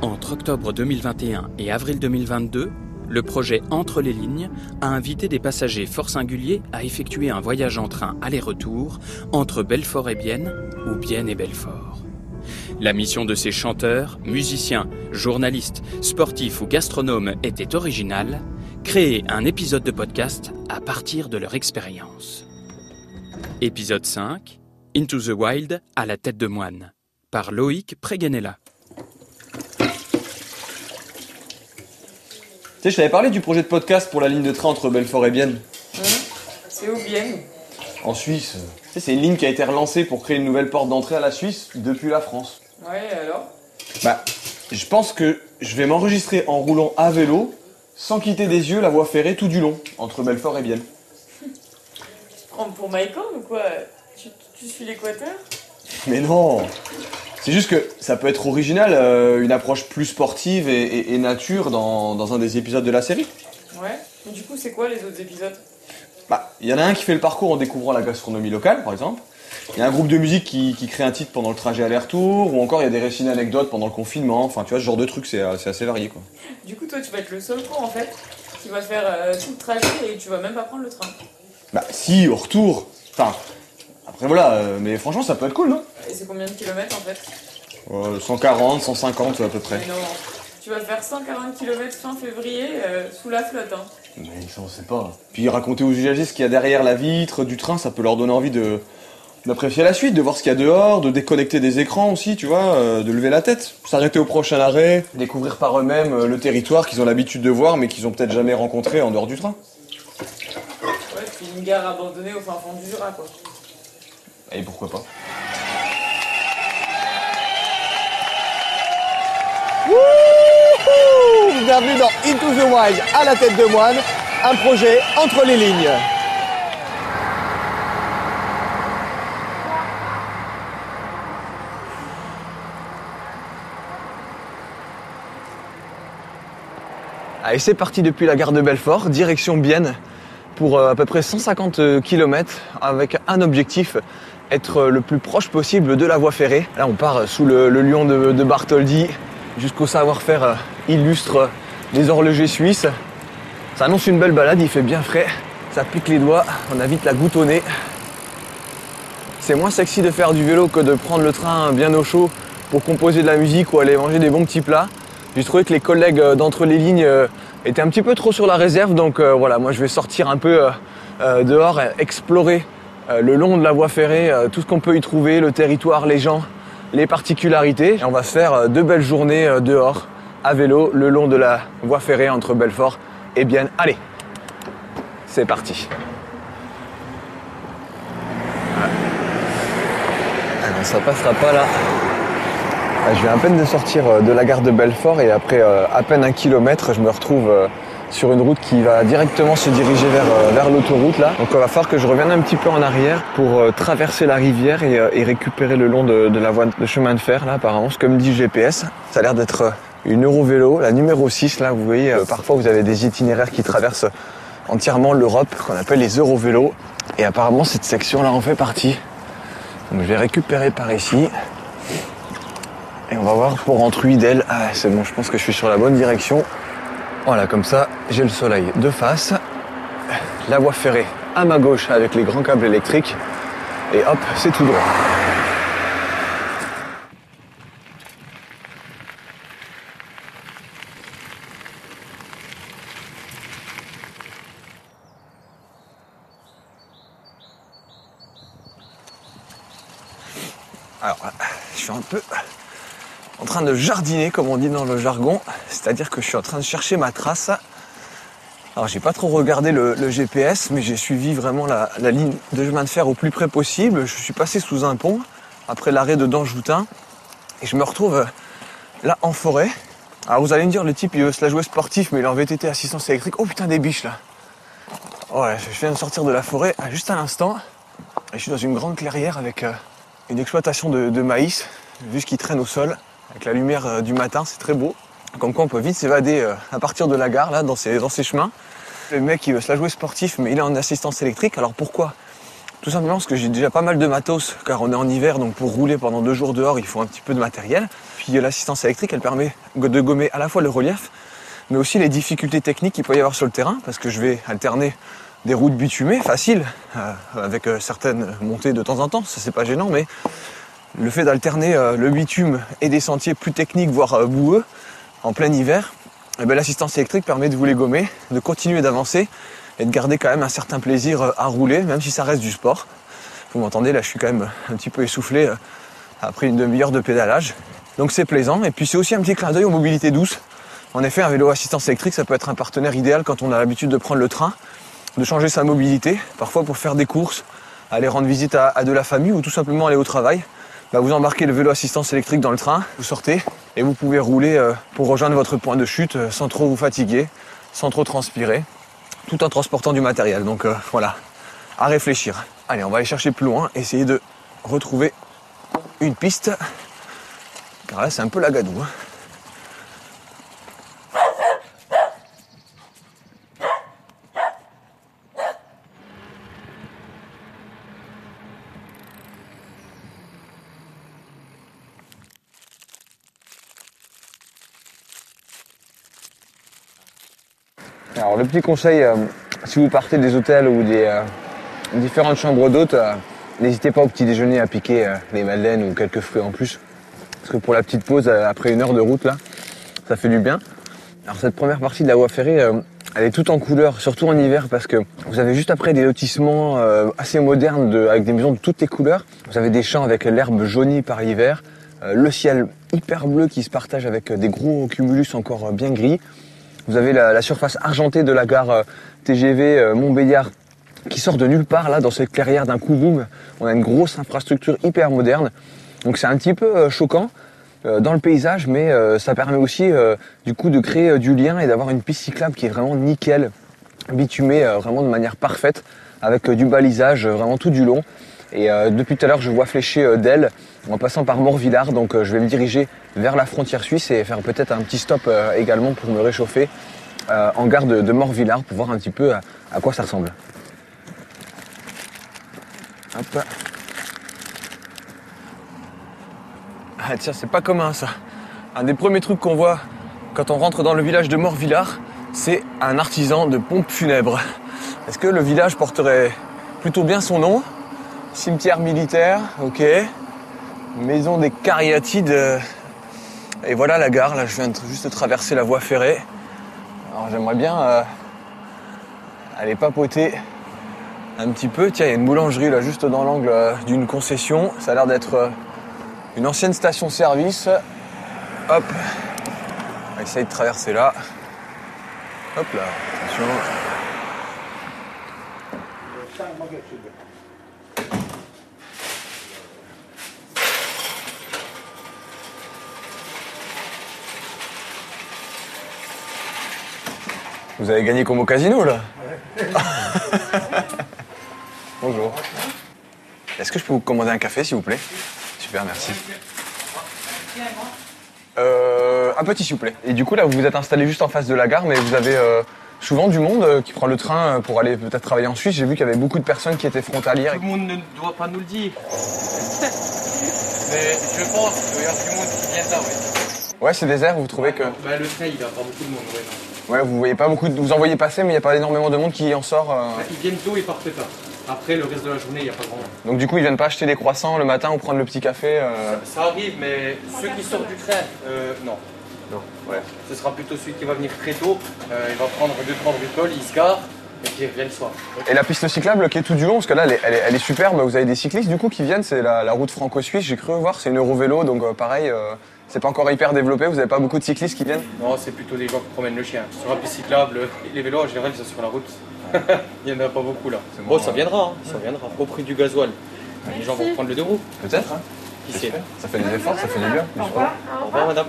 Entre octobre 2021 et avril 2022, le projet Entre les lignes a invité des passagers fort singuliers à effectuer un voyage en train aller-retour entre Belfort et Bienne ou Bienne et Belfort. La mission de ces chanteurs, musiciens, journalistes, sportifs ou gastronomes était originale, créer un épisode de podcast à partir de leur expérience. Épisode 5 Into the Wild à la tête de moine par Loïc Préganella. Tu sais, je t'avais parlé du projet de podcast pour la ligne de train entre Belfort et Bienne. C'est où Bienne En Suisse. Tu sais, c'est une ligne qui a été relancée pour créer une nouvelle porte d'entrée à la Suisse depuis la France. Ouais, alors Bah, je pense que je vais m'enregistrer en roulant à vélo, sans quitter des yeux la voie ferrée tout du long, entre Belfort et Bienne. Prendre pour Michael ou quoi? Tu, tu suis l'équateur? Mais non C'est juste que ça peut être original, euh, une approche plus sportive et, et- et nature dans, dans un des épisodes de la série. Ouais. Mais du coup, c'est quoi les autres épisodes? Bah, il y en a un qui fait le parcours en découvrant la gastronomie locale, par exemple. Il y a un groupe de musique qui, qui crée un titre pendant le trajet aller-retour, ou encore il y a des récits d'anecdotes pendant le confinement. Enfin, tu vois, ce genre de truc, c'est euh, assez varié, quoi. Du coup, toi, tu vas être le seul con en fait qui va faire euh, tout le trajet et tu vas même pas prendre le train. Bah, si, au retour. Enfin, après voilà, euh, mais franchement, ça peut être cool, non Et c'est combien de kilomètres en fait Euh, 140, 150 à peu près. Mais non. Tu vas faire 140 km fin février euh, sous la flotte. Hein. Mais ça, on sait pas. Puis raconter aux usagers ce qu'il y a derrière la vitre du train, ça peut leur donner envie de d'apprécier la suite, de voir ce qu'il y a dehors, de déconnecter des écrans aussi, tu vois, euh, de lever la tête, s'arrêter au prochain arrêt, découvrir par eux-mêmes euh, le territoire qu'ils ont l'habitude de voir mais qu'ils ont peut-être jamais rencontré en dehors du train. Ouais, puis une gare abandonnée au fin fond du Jura quoi. Et pourquoi pas Bienvenue dans Into the Wild à la tête de moine, un projet entre les lignes. Allez, c'est parti depuis la gare de Belfort, direction Bienne, pour euh, à peu près 150 km, avec un objectif, être euh, le plus proche possible de la voie ferrée. Là, on part euh, sous le, lion de, de Bartholdi, jusqu'au savoir-faire euh, illustre des horlogers suisses. Ça annonce une belle balade, il fait bien frais, ça pique les doigts, on a vite la goutte au nez. C'est moins sexy de faire du vélo que de prendre le train bien au chaud pour composer de la musique ou aller manger des bons petits plats. J'ai trouvé que les collègues d'entre les lignes étaient un petit peu trop sur la réserve, donc voilà, moi je vais sortir un peu dehors, explorer le long de la voie ferrée, euh, tout ce qu'on peut y trouver, le territoire, les gens, les particularités. On va se faire euh, deux belles journées euh, dehors, à vélo, le long de la voie ferrée entre Belfort et Bienne. Allez, c'est parti. Ah non, ça passera pas là. Ah, Je viens à peine de sortir euh, de la gare de Belfort et après euh, à peine un kilomètre, je me retrouve euh, sur une route qui va directement se diriger vers, euh, vers l'autoroute là. Donc il va falloir que je revienne un petit peu en arrière pour euh, traverser la rivière et, euh, récupérer le long de, la voie de chemin de fer là apparemment, comme dit GPS. Ça a l'air d'être une Eurovélo, la numéro 6 là, vous voyez, parfois vous avez des itinéraires qui traversent entièrement l'Europe qu'on appelle les Eurovélos et apparemment cette section là en fait partie. Donc je vais récupérer par ici. Et on va voir pour rentrer d'elle. Ah, c'est bon, je pense que je suis sur la bonne direction. Voilà, comme ça, j'ai le soleil de face. La voie ferrée à ma gauche avec les grands câbles électriques. Et hop, c'est tout droit. Alors, je suis un peu en train de jardiner, comme on dit dans le jargon. C'est-à-dire que je suis en train de chercher ma trace. Alors, j'ai pas trop regardé le, GPS, mais j'ai suivi vraiment la, ligne de chemin de fer au plus près possible. Je suis passé sous un pont après l'arrêt de Danjoutin. Et je me retrouve euh, là en forêt. Alors, vous allez me dire, le type, il veut se la jouer sportif, mais il est en VTT assistance électrique. Oh putain, des biches là. Ouais, je viens de sortir de la forêt ah, juste à l'instant. Et je suis dans une grande clairière avec euh, une exploitation de, de maïs, vu ce qui traîne au sol, avec la lumière euh, du matin, c'est très beau. Comme quoi on peut vite s'évader euh, à partir de la gare, là, dans ces, chemins. Le mec, il veut se la jouer sportif, mais il est en assistance électrique. Alors pourquoi? Tout simplement parce que j'ai déjà pas mal de matos, car on est en hiver, donc pour rouler pendant deux jours dehors, il faut un petit peu de matériel. Puis l'assistance électrique, elle permet de gommer à la fois le relief, mais aussi les difficultés techniques qu'il peut y avoir sur le terrain, parce que je vais alterner des routes bitumées, faciles, euh, avec euh, certaines montées de temps en temps, ça c'est pas gênant, mais le fait d'alterner euh, le bitume et des sentiers plus techniques, voire euh, boueux, en plein hiver, eh ben, l'assistance électrique permet de vous les gommer, de continuer d'avancer et de garder quand même un certain plaisir euh, à rouler, même si ça reste du sport. Vous m'entendez, là je suis quand même un petit peu essoufflé après une demi-heure de pédalage. Donc c'est plaisant. Et puis c'est aussi un petit clin d'œil aux mobilités douces. En effet, un vélo assistance électrique, ça peut être un partenaire idéal quand on a l'habitude de prendre le train, de changer sa mobilité, parfois pour faire des courses, aller rendre visite à, à de la famille ou tout simplement aller au travail. Bah, vous embarquez le vélo assistance électrique dans le train, vous sortez et vous pouvez rouler euh, pour rejoindre votre point de chute euh, sans trop vous fatiguer, sans trop transpirer, tout en transportant du matériel. Donc euh, voilà, à réfléchir. Allez, on va aller chercher plus loin, essayer de retrouver une piste. Car là, c'est un peu la gadoue. hein. Petit conseil, euh, si vous partez des hôtels ou des euh, différentes chambres d'hôtes, euh, n'hésitez pas au petit déjeuner à piquer les madeleines ou quelques fruits en plus. Parce que pour la petite pause, après une heure de route là, ça fait du bien. Alors cette première partie de la voie ferrée, elle est toute en couleur, surtout en hiver, parce que vous avez juste après des lotissements assez modernes de- avec des maisons de toutes les couleurs. Vous avez des champs avec l'herbe jaunie par l'hiver, le ciel hyper bleu qui se partage avec des gros cumulus encore bien gris. Vous avez la, surface argentée de la gare euh, TGV euh, Montbéliard qui sort de nulle part là dans cette clairière d'un coup boum. On a une grosse infrastructure hyper moderne. Donc c'est un petit peu euh, choquant dans le paysage, mais ça permet aussi du coup de créer du lien et d'avoir une piste cyclable qui est vraiment nickel, bitumée vraiment de manière parfaite, avec du balisage vraiment tout du long. Et depuis tout à l'heure, je vois flécher d'elle en passant par Morvillard, donc euh, je vais me diriger vers la frontière suisse et faire peut-être un petit stop euh, également pour me réchauffer euh, en gare de, Morvillard pour voir un petit peu à, à quoi ça ressemble. Hop. Ah tiens, c'est pas commun ça. Un des premiers trucs qu'on voit quand on rentre dans le village de Morvillard, c'est un artisan de pompes funèbres. Est-ce que le village porterait plutôt bien son nom? Cimetière militaire, ok. Maison des Cariatides. euh, Et voilà la gare, là je viens juste de traverser la voie ferrée. Alors j'aimerais bien euh, aller papoter un petit peu. Tiens, il y a une boulangerie là juste dans l'angle euh, d'une concession. Ça a l'air d'être une ancienne station-service. Hop. On va essayer de traverser là. Hop là, attention. Vous avez gagné comme au casino là Bonjour. Est-ce que je peux vous commander un café s'il vous plaît? Super, merci. Euh, un petit s'il vous plaît. Et du coup là vous vous êtes installé juste en face de la gare mais vous avez euh, souvent du monde euh, qui prend le train pour aller peut-être travailler en Suisse. J'ai vu qu'il y avait beaucoup de personnes qui étaient frontalières. Tout le monde ne doit pas nous le dire. Mais je pense qu'il y a du monde qui vient de là, ouais. Ouais c'est désert, vous trouvez que... Bah, le train, il a pas beaucoup de monde, ouais, non. Ouais vous voyez pas beaucoup de... Vous en voyez passer mais il n'y a pas énormément de monde qui en sort. euh. Bah, ils viennent tôt et partent tard. Après, le reste de la journée, il n'y a pas grand monde. Donc du coup ils viennent pas acheter des croissants le matin ou prendre le petit café. euh. Ça arrive, mais ceux qui sortent du train, euh, non. Non, ouais. Ce sera plutôt celui qui va venir très tôt. Euh, il va prendre deux, trois bricoles, il se gare, et puis il revient le soir. Et la piste cyclable qui est tout du long, parce que là, elle est, elle est- elle est superbe. Vous avez des cyclistes du coup qui viennent. C'est la, la route franco-suisse. J'ai cru voir. C'est une Eurovélo, donc euh, pareil. euh, c'est pas encore hyper développé. Vous avez pas beaucoup de cyclistes qui viennent. Non, c'est plutôt des gens qui promènent le chien. Sur la piste cyclable, les vélos, en général, ils sont sur la route. il n'y en a pas beaucoup là. Bon, bon, ça viendra, hein, ça viendra. Au prix du gasoil. Les gens vont prendre le deux roues. Peut-être. hein. Qui sait Ça fait des efforts, ça fait du bien. Au revoir. Au revoir, madame.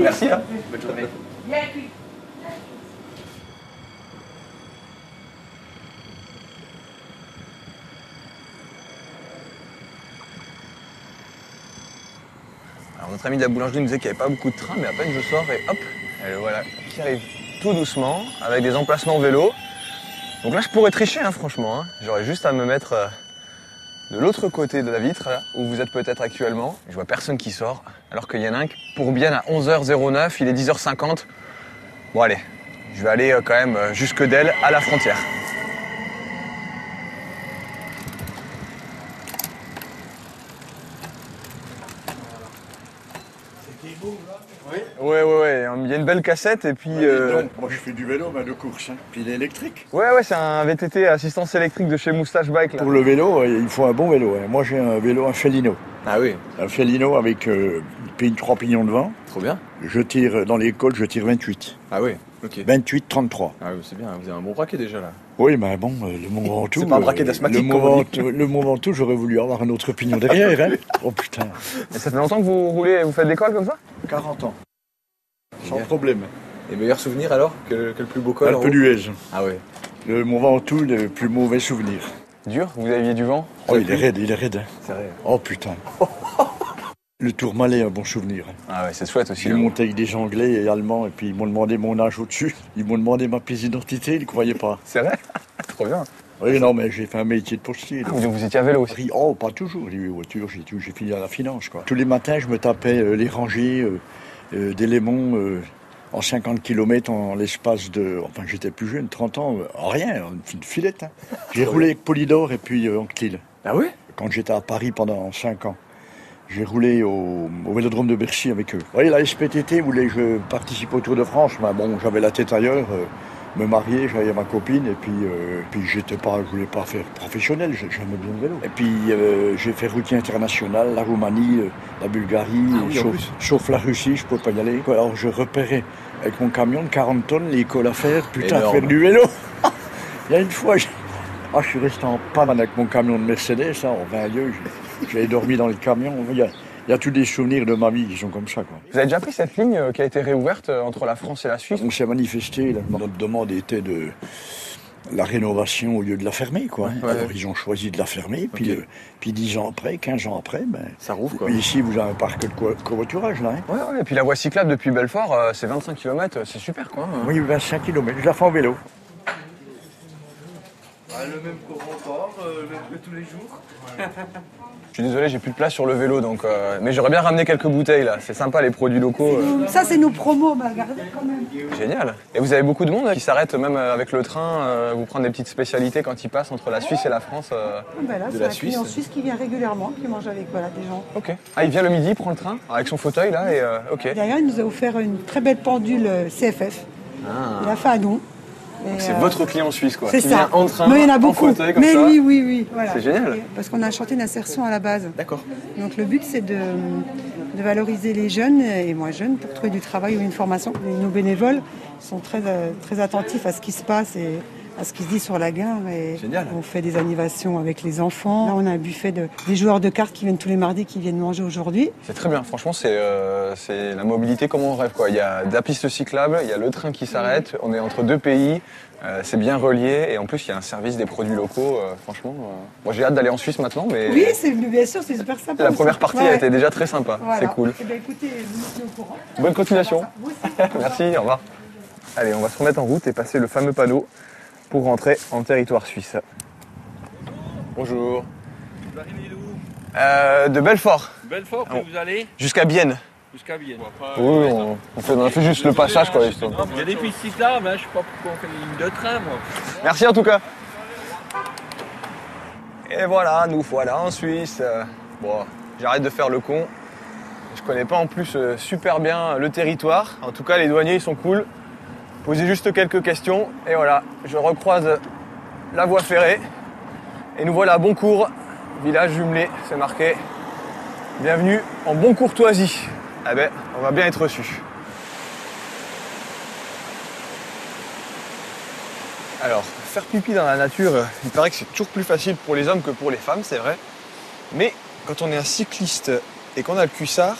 Merci. Hein. Bonne journée. Alors notre ami de la boulangerie nous disait qu'il n'y avait pas beaucoup de trains, mais à peine je sors et hop, et le voilà, qui arrive tout doucement, avec des emplacements vélo. Donc là je pourrais tricher, hein, franchement. hein. J'aurais juste à me mettre euh, de l'autre côté de la vitre, là, où vous êtes peut-être actuellement. Je vois personne qui sort, alors qu'il y en a un pour bien à 11h09, il est 10h50. Bon allez, je vais aller euh, quand même euh, jusque d'elle, à la frontière. Ouais, ouais, ouais, il y a une belle cassette et puis... euh, Donc, moi je fais du vélo, mais de course, hein. puis il est électrique. Ouais, ouais, c'est un VTT assistance électrique de chez Moustache Bike. Là. Pour le vélo, euh, il faut un bon vélo. hein. Moi j'ai un vélo, un Felino. Ah oui, Un Felino avec euh, trois pignons devant. trop bien. Je tire, dans l'école, je tire 28. Ah oui, ok. 28, 33. Ah oui, c'est bien, vous avez un bon braquet déjà là. Oui, mais bon, euh, le Mont Ventoux... C'est pas un braquet euh, d'asthmatique, Le Mont Ventoux, le Mont Ventoux, j'aurais voulu avoir un autre pignon derrière. Hein. Oh putain, Et ça fait longtemps que vous roulez, vous faites l'école comme ça? 40 ans. Sans Génial. problème. Et meilleur souvenir alors que, que le plus beau col Alpe haut d'Huez. Ah ouais. Le Mont Ventoux, le plus mauvais souvenir. Dur Vous aviez du vent Oh, il est raide, il est raide. hein. C'est vrai. Oh putain. Le Tourmalet, un bon souvenir. hein. Ah ouais, c'est chouette aussi. J'ai là. monté avec des Anglais et Allemands, et puis ils m'ont demandé mon âge au-dessus. Ils m'ont demandé ma pièce d'identité, ils ne croyaient pas. C'est vrai Trop bien. Oui, non, mais j'ai fait un métier de postier. Ah, vous étiez à vélo aussi Oh, pas toujours, j'ai tout- j'ai fini à la finance, quoi. Tous les matins, je me tapais euh, les rangées euh, d'éléments euh, en 50 km en l'espace de... Enfin, j'étais plus jeune, 30 ans, euh, rien, une filette. hein. J'ai roulé avec Polydor et puis euh, Anctil. Ah oui quand j'étais à Paris pendant 5 ans. J'ai roulé au, au Vélodrome de Bercy avec eux. Vous voyez, la SPTT voulait que je participe au Tour de France, mais bon, j'avais la tête ailleurs, euh, me marier, j'avais ma copine, et puis, euh, puis j'étais pas, je voulais pas faire professionnel, j'ai- j'aimais bien le vélo. Et puis euh, j'ai fait routier international, la Roumanie, euh, la Bulgarie, Ah oui, sauf, plus. sauf la Russie, je pouvais pas y aller. Alors je repérais avec mon camion de 40 tonnes l'école à faire, putain, Énorme. faire du vélo. Il y a une fois, je, ah, je suis resté en panne avec mon camion de Mercedes, hein, en 20 lieues. j'ai- J'avais dormi dans le camion. Il y, a, il y a tous des souvenirs de ma vie qui sont comme ça. Quoi. Vous avez déjà pris cette ligne euh, qui a été réouverte euh, entre la France et la Suisse On s'est manifesté. là, notre demande était de la rénovation au lieu de la fermer. Quoi. ouais. Alors ils ont choisi de la fermer. Puis, euh, puis 10 ans après, 15 ans après, ben, Ça rouvre quoi. ici vous avez un parc de co- covoiturage. Là, hein. Ouais, ouais, et puis la voie cyclable depuis Belfort, euh, c'est 25 km, c'est super quoi. hein. Oui, 25 km. Je la fais en vélo. le même corps euh, le, tous les jours. Je suis désolé, j'ai plus de place sur le vélo, donc. euh, mais j'aurais bien ramené quelques bouteilles là. C'est sympa les produits locaux. euh, Ça, c'est nos promos, bah, regardez quand même. Génial. Et vous avez beaucoup de monde qui s'arrête même euh, avec le train, euh, vous prendre des petites spécialités quand ils passent entre la Suisse et la France. euh, Ah, bah là, De c'est la un client Suisse. suisse qui vient régulièrement, qui mange avec voilà, des gens. Ok. Ah, il vient le midi, il prend le train avec son fauteuil là et euh, ok. D'ailleurs, il nous a offert une très belle pendule CFF. Il a fait à nous. C'est euh, votre client suisse quoi. C'est qui ça. vient en train, Mais il y en a en beaucoup. fauteuil comme Mais ça. oui, oui, oui. Voilà. C'est génial. Et- Parce qu'on a chanté une insertion à la base. D'accord. Donc le but, c'est de, de valoriser les jeunes et moins jeunes pour trouver du travail ou une formation. Et nos bénévoles sont très, euh, très attentifs à ce qui se passe et à ce qui se dit sur la gare. Et Génial. On fait des animations avec les enfants. Là, on a un buffet de, des joueurs de cartes qui viennent tous les mardis, qui viennent manger aujourd'hui. C'est très bien. Franchement, c'est euh, c'est la mobilité comme on rêve quoi. Il y a de la piste cyclable, il y a le train qui s'arrête. On est entre deux pays. euh, c'est bien relié et en plus il y a un service des produits locaux. euh, franchement, moi j'ai hâte d'aller en Suisse maintenant, mais Oui, c'est bien sûr, c'est super sympa. la première partie Ouais. a été déjà très sympa. Voilà. C'est cool. Eh bien, écoutez, vous au courant. Bonne continuation. Merci, au revoir. Allez, on va se remettre en route et passer le fameux panneau pour rentrer en territoire suisse. Bonjour. Vous arrivez d'où Euh, de Belfort Belfort, Ah puis vous allez jusqu'à Bienne. jusqu'à Vienne. Oui, on, on fait, on a fait juste le passage quoi. histoire. Il y a des pistes cyclables, hein, je sais pas pourquoi on fait une ligne de train, moi. Merci en tout cas. Et voilà, nous voilà en Suisse. Euh, Bon, j'arrête de faire le con. Je connais pas en plus euh, super bien le territoire. En tout cas, les douaniers ils sont cool. Posez juste quelques questions et voilà, je recroise la voie ferrée. Et nous voilà à Boncourt, village jumelé, c'est marqué. Bienvenue en Boncourtoisie. Ah ben, on va bien être reçu. Alors, faire pipi dans la nature, il paraît que c'est toujours plus facile pour les hommes que pour les femmes, c'est vrai. Mais quand on est un cycliste et qu'on a le cuissard,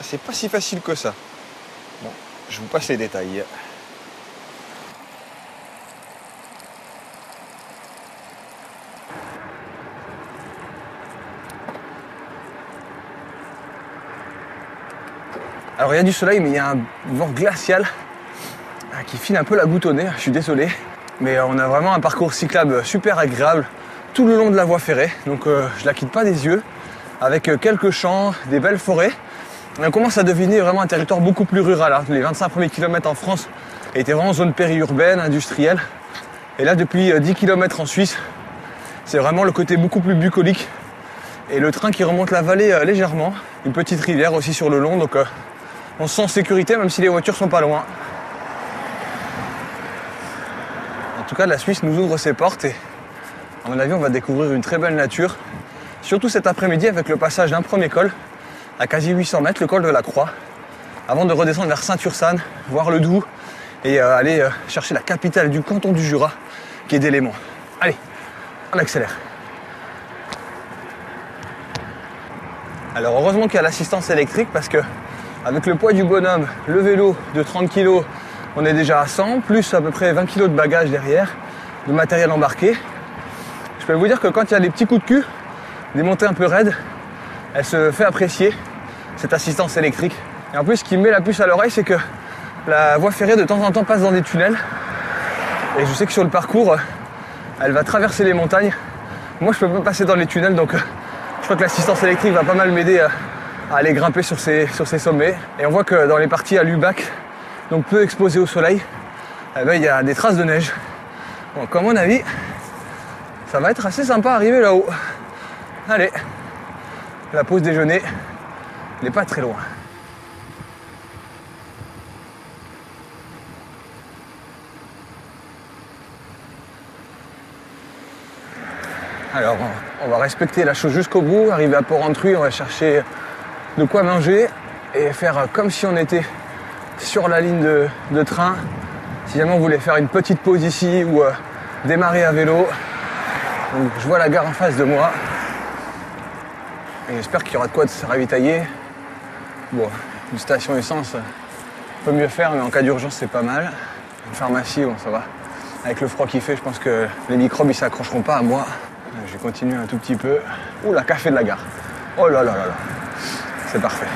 c'est pas si facile que ça. Bon, je vous passe les détails. Il y a du soleil, mais il y a un vent glacial euh, qui file un peu la goutte nez, je suis désolé. Mais euh, on a vraiment un parcours cyclable super agréable. tout le long de la voie ferrée. Donc euh, je la quitte pas des yeux, avec euh, quelques champs, des belles forêts. On commence à deviner vraiment un territoire beaucoup plus rural. hein. Les 25 premiers kilomètres en France étaient vraiment zone périurbaine, industrielle. Et là, depuis euh, 10 km en Suisse, c'est vraiment le côté beaucoup plus bucolique. Et le train qui remonte la vallée légèrement. Une petite rivière aussi sur le long, on se sent en sécurité même si les voitures sont pas loin. En tout cas, la Suisse nous ouvre ses portes et à mon avis, on va découvrir une très belle nature. Surtout cet après-midi avec le passage d'un premier col à quasi 800 mètres, le col de la Croix, avant de redescendre vers Saint-Ursanne, voir le Doubs et euh, aller euh, chercher la capitale du canton du Jura, qui est Délémont. Allez, on accélère. Alors heureusement qu'il y a l'assistance électrique parce que avec le poids du bonhomme, le vélo de 30 kg, on est déjà à 100, plus à peu près 20 kg de bagages derrière, de matériel embarqué. Je peux vous dire que quand il y a des petits coups de cul, des montées un peu raides, elle se fait apprécier, cette assistance électrique. Et en plus, ce qui me met la puce à l'oreille, c'est que la voie ferrée de temps en temps passe dans des tunnels. Et je sais que sur le parcours, elle va traverser les montagnes. Moi, je peux pas passer dans les tunnels, donc euh, je crois que l'assistance électrique va pas mal m'aider à, aller grimper sur ces, sur ces sommets. Et on voit que dans les parties à Lubac, donc peu exposées au soleil, eh ben, il y a des traces de neige. Donc, à mon avis, ça va être assez sympa arriver là-haut. Allez, la pause déjeuner, n'est pas très loin. Alors, on va respecter la chose jusqu'au bout, arriver à Port-Entruy, on va chercher de quoi manger et faire comme si on était sur la ligne de, train. Si jamais on voulait faire une petite pause ici ou euh, démarrer à vélo. Donc, je vois la gare en face de moi. Et j'espère qu'il y aura de quoi de se ravitailler. Bon, une station essence, on peut mieux faire, mais en cas d'urgence, c'est pas mal. Une pharmacie, bon, ça va. Avec le froid qu'il fait, je pense que les microbes, ils s'accrocheront pas à moi. Je vais continuer un tout petit peu. Ouh, la café de la gare. Oh là là là là. C'est parfait.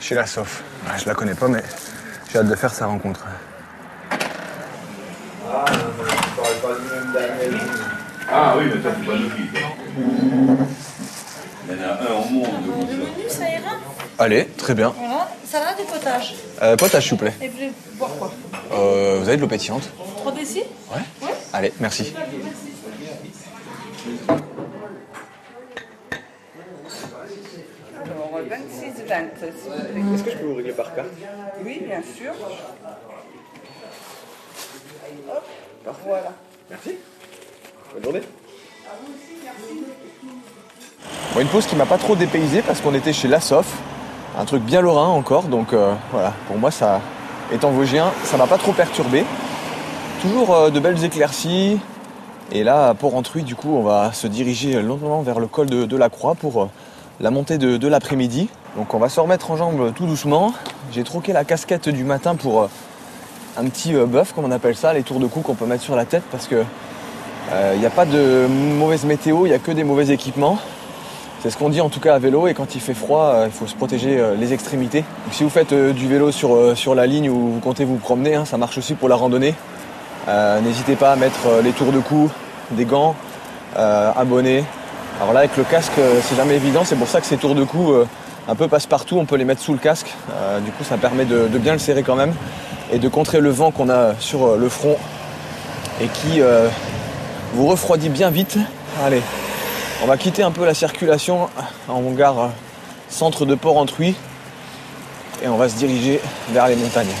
Chez la Sof. Ouais, je la connais pas, mais j'ai hâte de faire sa rencontre. Ah oui, mais toi, c'est pas de fille. Il y en a un au monde. Le menu, ça ira Allez, très bien. Voilà, salade et potage. Euh, potage, s'il vous plaît. Et vous voulez boire quoi Euh, vous avez de l'eau pétillante 3 décis Ouais Allez, merci. Alors, 26, 20, s'il vous plaît. Est-ce que je peux vous régler par carte? Oui, bien sûr. Hop, voilà. Merci. Bonne journée. Bon, une pause qui m'a pas trop dépaysé parce qu'on était chez La Sof, un truc bien lorrain encore, donc euh, voilà, pour moi ça, étant vosgien, ça m'a pas trop perturbé. Toujours euh, de belles éclaircies, et là à Port-Entruy du coup on va se diriger lentement vers le col de, de la Croix pour euh, la montée de, de l'après-midi. Donc on va se remettre en jambes tout doucement. J'ai troqué la casquette du matin pour euh, un petit euh, buff comme on appelle ça, les tours de cou qu'on peut mettre sur la tête parce que il n'y a pas de mauvaise météo, il n'y a que des mauvais équipements. C'est ce qu'on dit en tout cas à vélo et quand il fait froid, euh, il faut se protéger euh, les extrémités. Donc, si vous faites euh, du vélo sur, euh, la ligne ou vous comptez vous promener, hein, ça marche aussi pour la randonnée. Euh, N'hésitez pas à mettre euh, les tours de cou, des gants, euh, bonnet. Alors là avec le casque euh, c'est jamais évident, c'est pour ça que ces tours de cou euh, un peu passe-partout, on peut les mettre sous le casque. Euh, du coup ça permet de, bien le serrer quand même et de contrer le vent qu'on a sur euh, le front et qui euh, vous refroidit bien vite. Allez, on va quitter un peu la circulation en gare centre de Port-Entruy et on va se diriger vers les montagnes.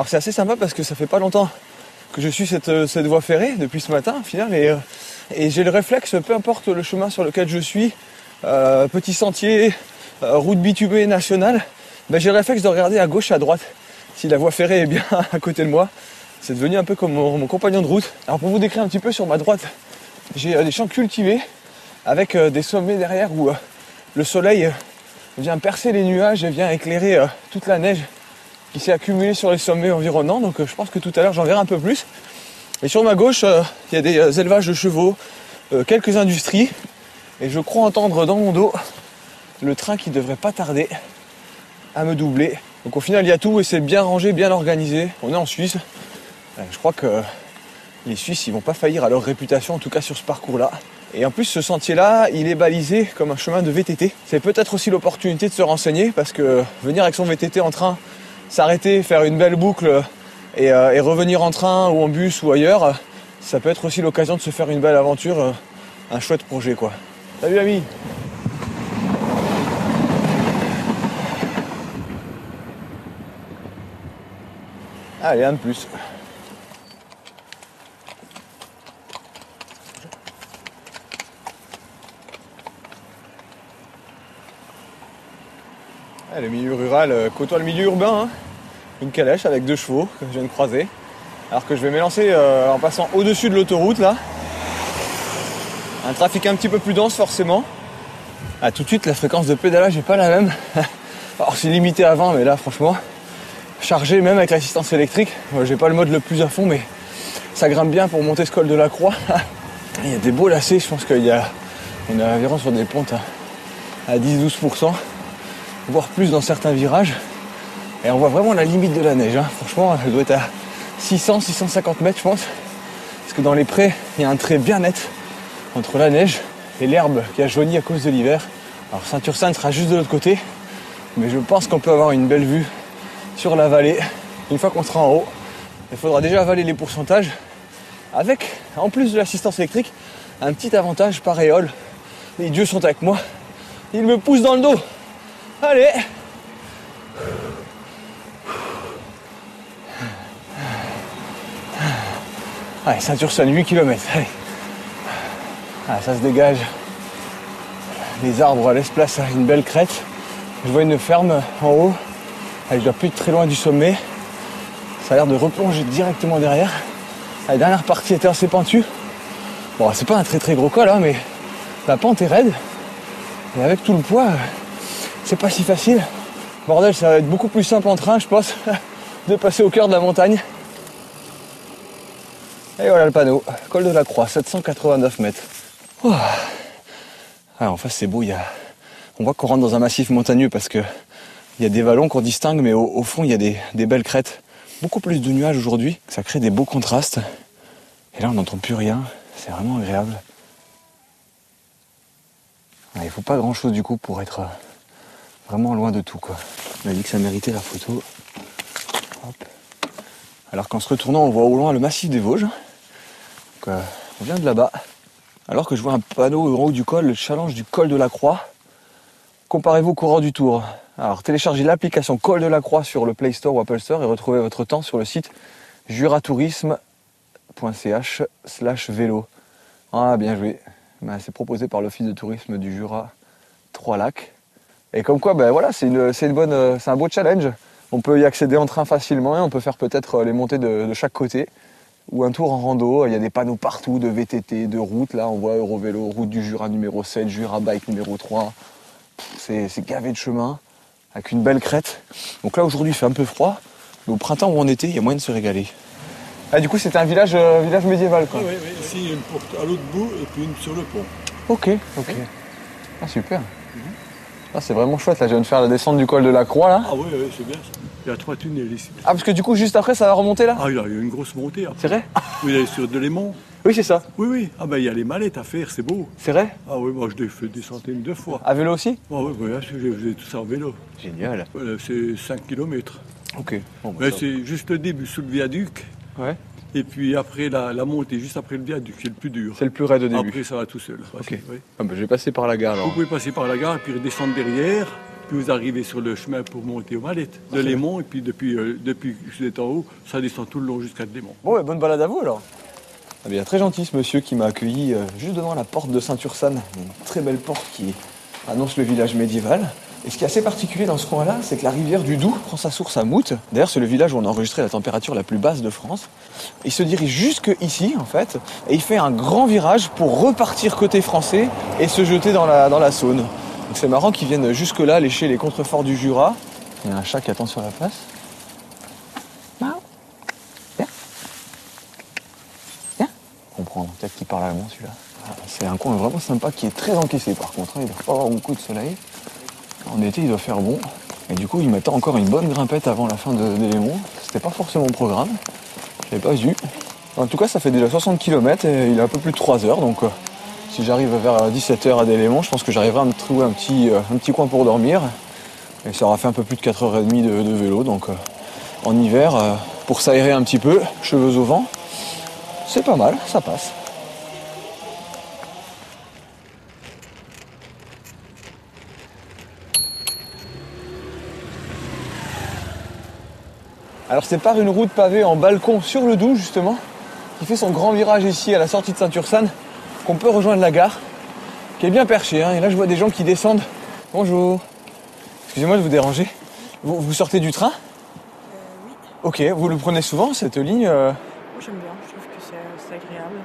Alors c'est assez sympa parce que ça fait pas longtemps que je suis cette, euh, cette voie ferrée depuis ce matin euh, et j'ai le réflexe, peu importe le chemin sur lequel je suis, euh, petit sentier, route bitumée nationale, ben, j'ai le réflexe de regarder à gauche à droite si la voie ferrée est bien à côté de moi. C'est devenu un peu comme mon, compagnon de route. Alors pour vous décrire un petit peu sur ma droite, j'ai des champs cultivés avec des sommets derrière où le soleil vient percer les nuages et vient éclairer toute la neige qui s'est accumulée sur les sommets environnants. Donc euh, je pense que tout à l'heure j'en verrai un peu plus. Et sur ma gauche, euh, il y a des euh, élevages de chevaux, quelques industries. Et je crois entendre dans mon dos le train qui devrait pas tarder à me doubler. Donc au final il y a tout et c'est bien rangé, bien organisé. On est en Suisse. Je crois que les Suisses ils vont pas faillir à leur réputation, en tout cas sur ce parcours-là. Et en plus ce sentier-là, il est balisé comme un chemin de VTT. C'est peut-être aussi l'opportunité de se renseigner parce que venir avec son VTT en train, s'arrêter, faire une belle boucle et, euh, et revenir en train ou en bus ou ailleurs, ça peut être aussi l'occasion de se faire une belle aventure, euh, un chouette projet quoi. Salut ami Allez, un de plus. Ah, le milieu rural euh, côtoie le milieu urbain. hein. Une calèche avec deux chevaux que je viens de croiser. Alors que je vais m'élancer euh, en passant au-dessus de l'autoroute là. Un trafic un petit peu plus dense forcément. Ah, tout de suite la fréquence de pédalage n'est pas la même. Alors c'est limité à 20 mais là franchement chargé même avec l'assistance électrique. Moi, J'ai pas le mode le plus à fond mais ça grimpe bien pour monter ce col de la croix. Il y a des beaux lacets, je pense qu'il y a. On est environ sur des pentes à, à 10-12%, voire plus dans certains virages. Et on voit vraiment la limite de la neige. hein. Franchement, elle doit être à 600-650 mètres, je pense. Parce que dans les prés, il y a un trait bien net entre la neige et l'herbe qui a jauni à cause de l'hiver. Alors Saint-Ursanne sera juste de l'autre côté, mais je pense qu'on peut avoir une belle vue sur la vallée. Une fois qu'on sera en haut, il faudra déjà avaler les pourcentages avec, en plus de l'assistance électrique, un petit avantage par éole. Les dieux sont avec moi. Ils me poussent dans le dos. Allez Allez, ceinture sonne 8 km. Ah, ça se dégage. Les arbres laissent place à une belle crête. Je vois une ferme en haut. Je dois plus être très loin du sommet. Ça a l'air de replonger directement derrière. La dernière partie était assez pentue. Bon, c'est pas un très très gros col, hein, mais la pente est raide. Et avec tout le poids, c'est pas si facile. Bordel, ça va être beaucoup plus simple en train, je pense, de passer au cœur de la montagne. Et voilà le panneau, col de la Croix, 789 mètres. Ouah. Ah, en face, c'est beau, il y a... on voit qu'on rentre dans un massif montagneux parce que il y a des vallons qu'on distingue, mais au, fond, il y a des, des belles crêtes. Beaucoup plus de nuages aujourd'hui, ça crée des beaux contrastes. Et là, on n'entend plus rien, c'est vraiment agréable. Ah, il faut pas grand chose du coup pour être vraiment loin de tout quoi. On a dit que ça méritait la photo. Alors qu'en se retournant, on voit au loin le massif des Vosges. Euh, on vient de là-bas. Alors que je vois un panneau en haut du col, le challenge du col de la Croix. Comparez-vous au coureur du Tour. Alors téléchargez l'application Col de la Croix sur le Play Store ou Apple Store et retrouvez votre temps sur le site juratourisme.ch slash vélo. Ah bien joué. Ben, c'est proposé par l'Office de tourisme du Jura Trois Lacs. Et comme quoi, ben voilà, c'est une, une bonne, euh, c'est un beau challenge. On peut y accéder en train facilement et on peut faire peut-être euh, les montées de, de chaque côté ou un tour en rando. Il y a des panneaux partout de VTT, de routes. Là, on voit Eurovélo, route du Jura numéro 7, Jura Bike numéro 3. Pff, C'est, gavé de chemin avec une belle crête. Donc là, aujourd'hui, il fait un peu froid. Mais au printemps ou en été, il y a moyen de se régaler. Ah, du coup, c'était un village, euh, village médiéval, quoi. Oui, oui, oui. Ici, il y a une porte à l'autre bout et puis une sur le pont. Ok, ok. Ah, super. Ah, c'est vraiment chouette. Là, je viens de faire la descente du col de la Croix, là. Ah oui, oui, c'est bien ça. Il y a trois tunnels ici. Ah, parce que du coup, juste après, ça va remonter, là? Ah, il y a une grosse montée. après. C'est vrai? Oui, est sur Delémont. Oui, c'est ça. Oui, oui. Ah ben, il y a les mallettes à faire, c'est beau. C'est vrai? Ah oui, moi, je l'ai fait des centaines de fois. À vélo aussi? Ah oui, oui, j'ai fait tout ça en vélo. Génial. Voilà, c'est 5 km. Ok. Bon, bah, Mais ça- c'est juste le début sous le viaduc. Ouais. Et puis après, la, la montée, juste après le viaduc, c'est le plus dur. C'est le plus raide au début. Après, ça va tout seul. Ok. Oui. Ah, bah, je vais passer par la gare, alors. Vous pouvez passer par la gare et puis redescendre derrière. Puis vous arrivez sur le chemin pour monter aux Mallettes. De Ok. Lémont, et puis depuis, euh, depuis que vous êtes en haut, ça descend tout le long jusqu'à Lémont. Bon, bonne balade à vous, alors. Ah, bien, très gentil, ce monsieur qui m'a accueilli euh, juste devant la porte de Saint-Ursanne. Une très belle porte qui annonce le village médiéval. Et ce qui est assez particulier dans ce coin-là, c'est que la rivière du Doubs prend sa source à Mout. D'ailleurs, c'est le village où on a enregistré la température la plus basse de France. Il se dirige jusque ici, en fait, et il fait un grand virage pour repartir côté français et se jeter dans la, dans la Saône. Donc c'est marrant qu'ils viennent jusque-là lécher les contreforts du Jura. Il y a un chat qui attend sur la place. comprendre. Peut-être qu'il parle allemand celui-là. Ah, C'est un coin vraiment sympa qui est très encaissé par contre. hein. Il ne doit pas avoir beaucoup de soleil. En été, il doit faire bon. Et du coup, il m'attend encore une bonne grimpette avant la fin de, des Lémons. C'était pas forcément mon programme. Je l'avais pas vu. En tout cas, ça fait déjà 60 km et il est un peu plus de 3 heures. Donc, euh, si j'arrive vers 17h à Délémont, je pense que j'arriverai à me trouver un petit, euh, un petit coin pour dormir. Et ça aura fait un peu plus de 4h30 de, de vélo. Donc, euh, en hiver, pour s'aérer un petit peu, cheveux au vent, c'est pas mal, ça passe. Alors c'est par une route pavée en balcon sur le Doubs justement, qui fait son grand virage ici à la sortie de Saint-Ursanne, qu'on peut rejoindre la gare, qui est bien perchée. hein. Et là je vois des gens qui descendent. Bonjour. Excusez-moi de vous déranger. Vous, vous sortez du train? Oui. Ok, vous le prenez souvent cette ligne euh, Moi j'aime bien, je trouve que c'est c'est agréable.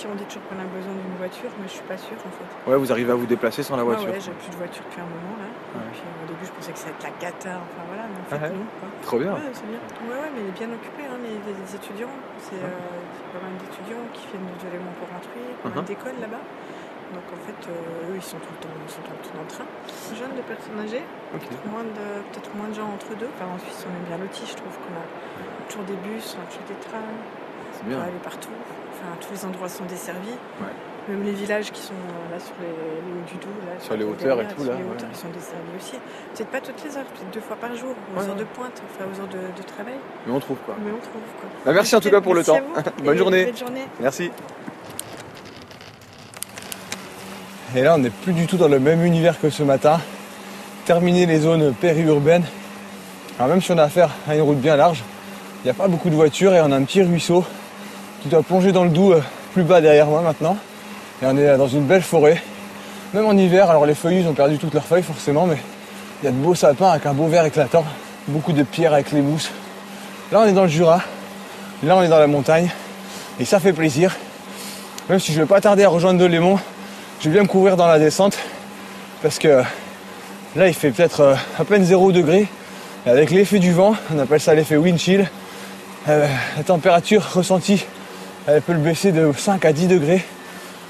Si on dit toujours qu'on a besoin d'une voiture, mais je suis pas sûre en fait. Ouais, vous arrivez à vous déplacer sans la Ouais, voiture. ouais, j'ai plus de voiture depuis un moment là. Ouais. Et puis au début je pensais que ça allait être la cata, enfin voilà, mais en fait Ah ouais. non. quoi. Trop bien. Ouais, c'est bien. Ouais, ouais, mais il est bien occupé, hein, les, les- les étudiants. C'est euh, c'est pas mal d'étudiants qui viennent de Léman pour rentrer, pas mal Mhm. d'écoles là-bas. Donc en fait, euh, eux ils sont tout le temps, ils sont tout le temps dans le train. Jeunes, de personnes âgées, peut-être moins de, peut-être moins de gens entre deux. Enfin, en Suisse on est bien lotis, je trouve qu'on a toujours des bus, on a toujours des trains. C'est On peut aller partout. Enfin, tous les endroits sont desservis. Ouais. Même les villages qui sont euh, là sur les, les hauts du Doubs, là, Sur les hauteurs et Gaillard, tout, là, les ouais. hauteurs, ils sont desservis aussi. Peut-être pas toutes les heures, peut-être deux fois par jour, aux Ouais, heures de pointe, enfin aux heures de, de travail. Mais on trouve quoi. Mais on trouve quoi. Bah, merci en tout cas pour le temps. Bonne Et journée. Belle journée. Merci. Et là, on n'est plus du tout dans le même univers que ce matin. Terminer les zones périurbaines. Alors même si on a affaire à une route bien large, il n'y a pas beaucoup de voitures et on a un petit ruisseau qui doit plonger dans le Doubs euh, plus bas derrière moi maintenant. Et on est euh, dans une belle forêt. Même en hiver, alors les feuillus ont perdu toutes leurs feuilles forcément, mais il y a de beaux sapins avec un beau vert éclatant, beaucoup de pierres avec les mousses. Là, on est dans le Jura. Là, on est dans la montagne. Et ça fait plaisir. Même si je ne vais pas tarder à rejoindre Delémont, je vais bien me couvrir dans la descente. Parce que là, il fait peut-être euh, à peine 0 degré. Et avec l'effet du vent, on appelle ça l'effet wind chill, euh, la température ressentie, elle peut le baisser de 5 à 10 degrés.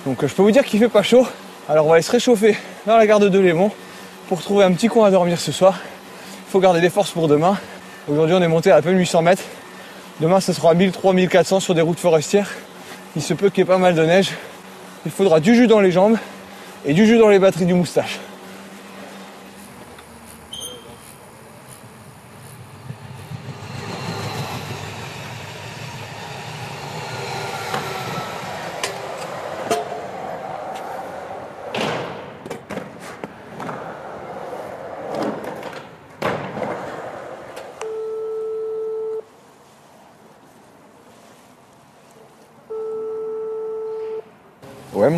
Donc euh, je peux vous dire qu'il fait pas chaud. Alors on va aller se réchauffer dans la gare de Delémont pour trouver un petit coin à dormir ce soir. Il faut garder des forces pour demain. Aujourd'hui, on est monté à à peine 800 mètres. Demain, ce sera 1300-1400 sur des routes forestières. Il se peut qu'il y ait pas mal de neige. Il faudra du jus dans les jambes et du jus dans les batteries du moustache.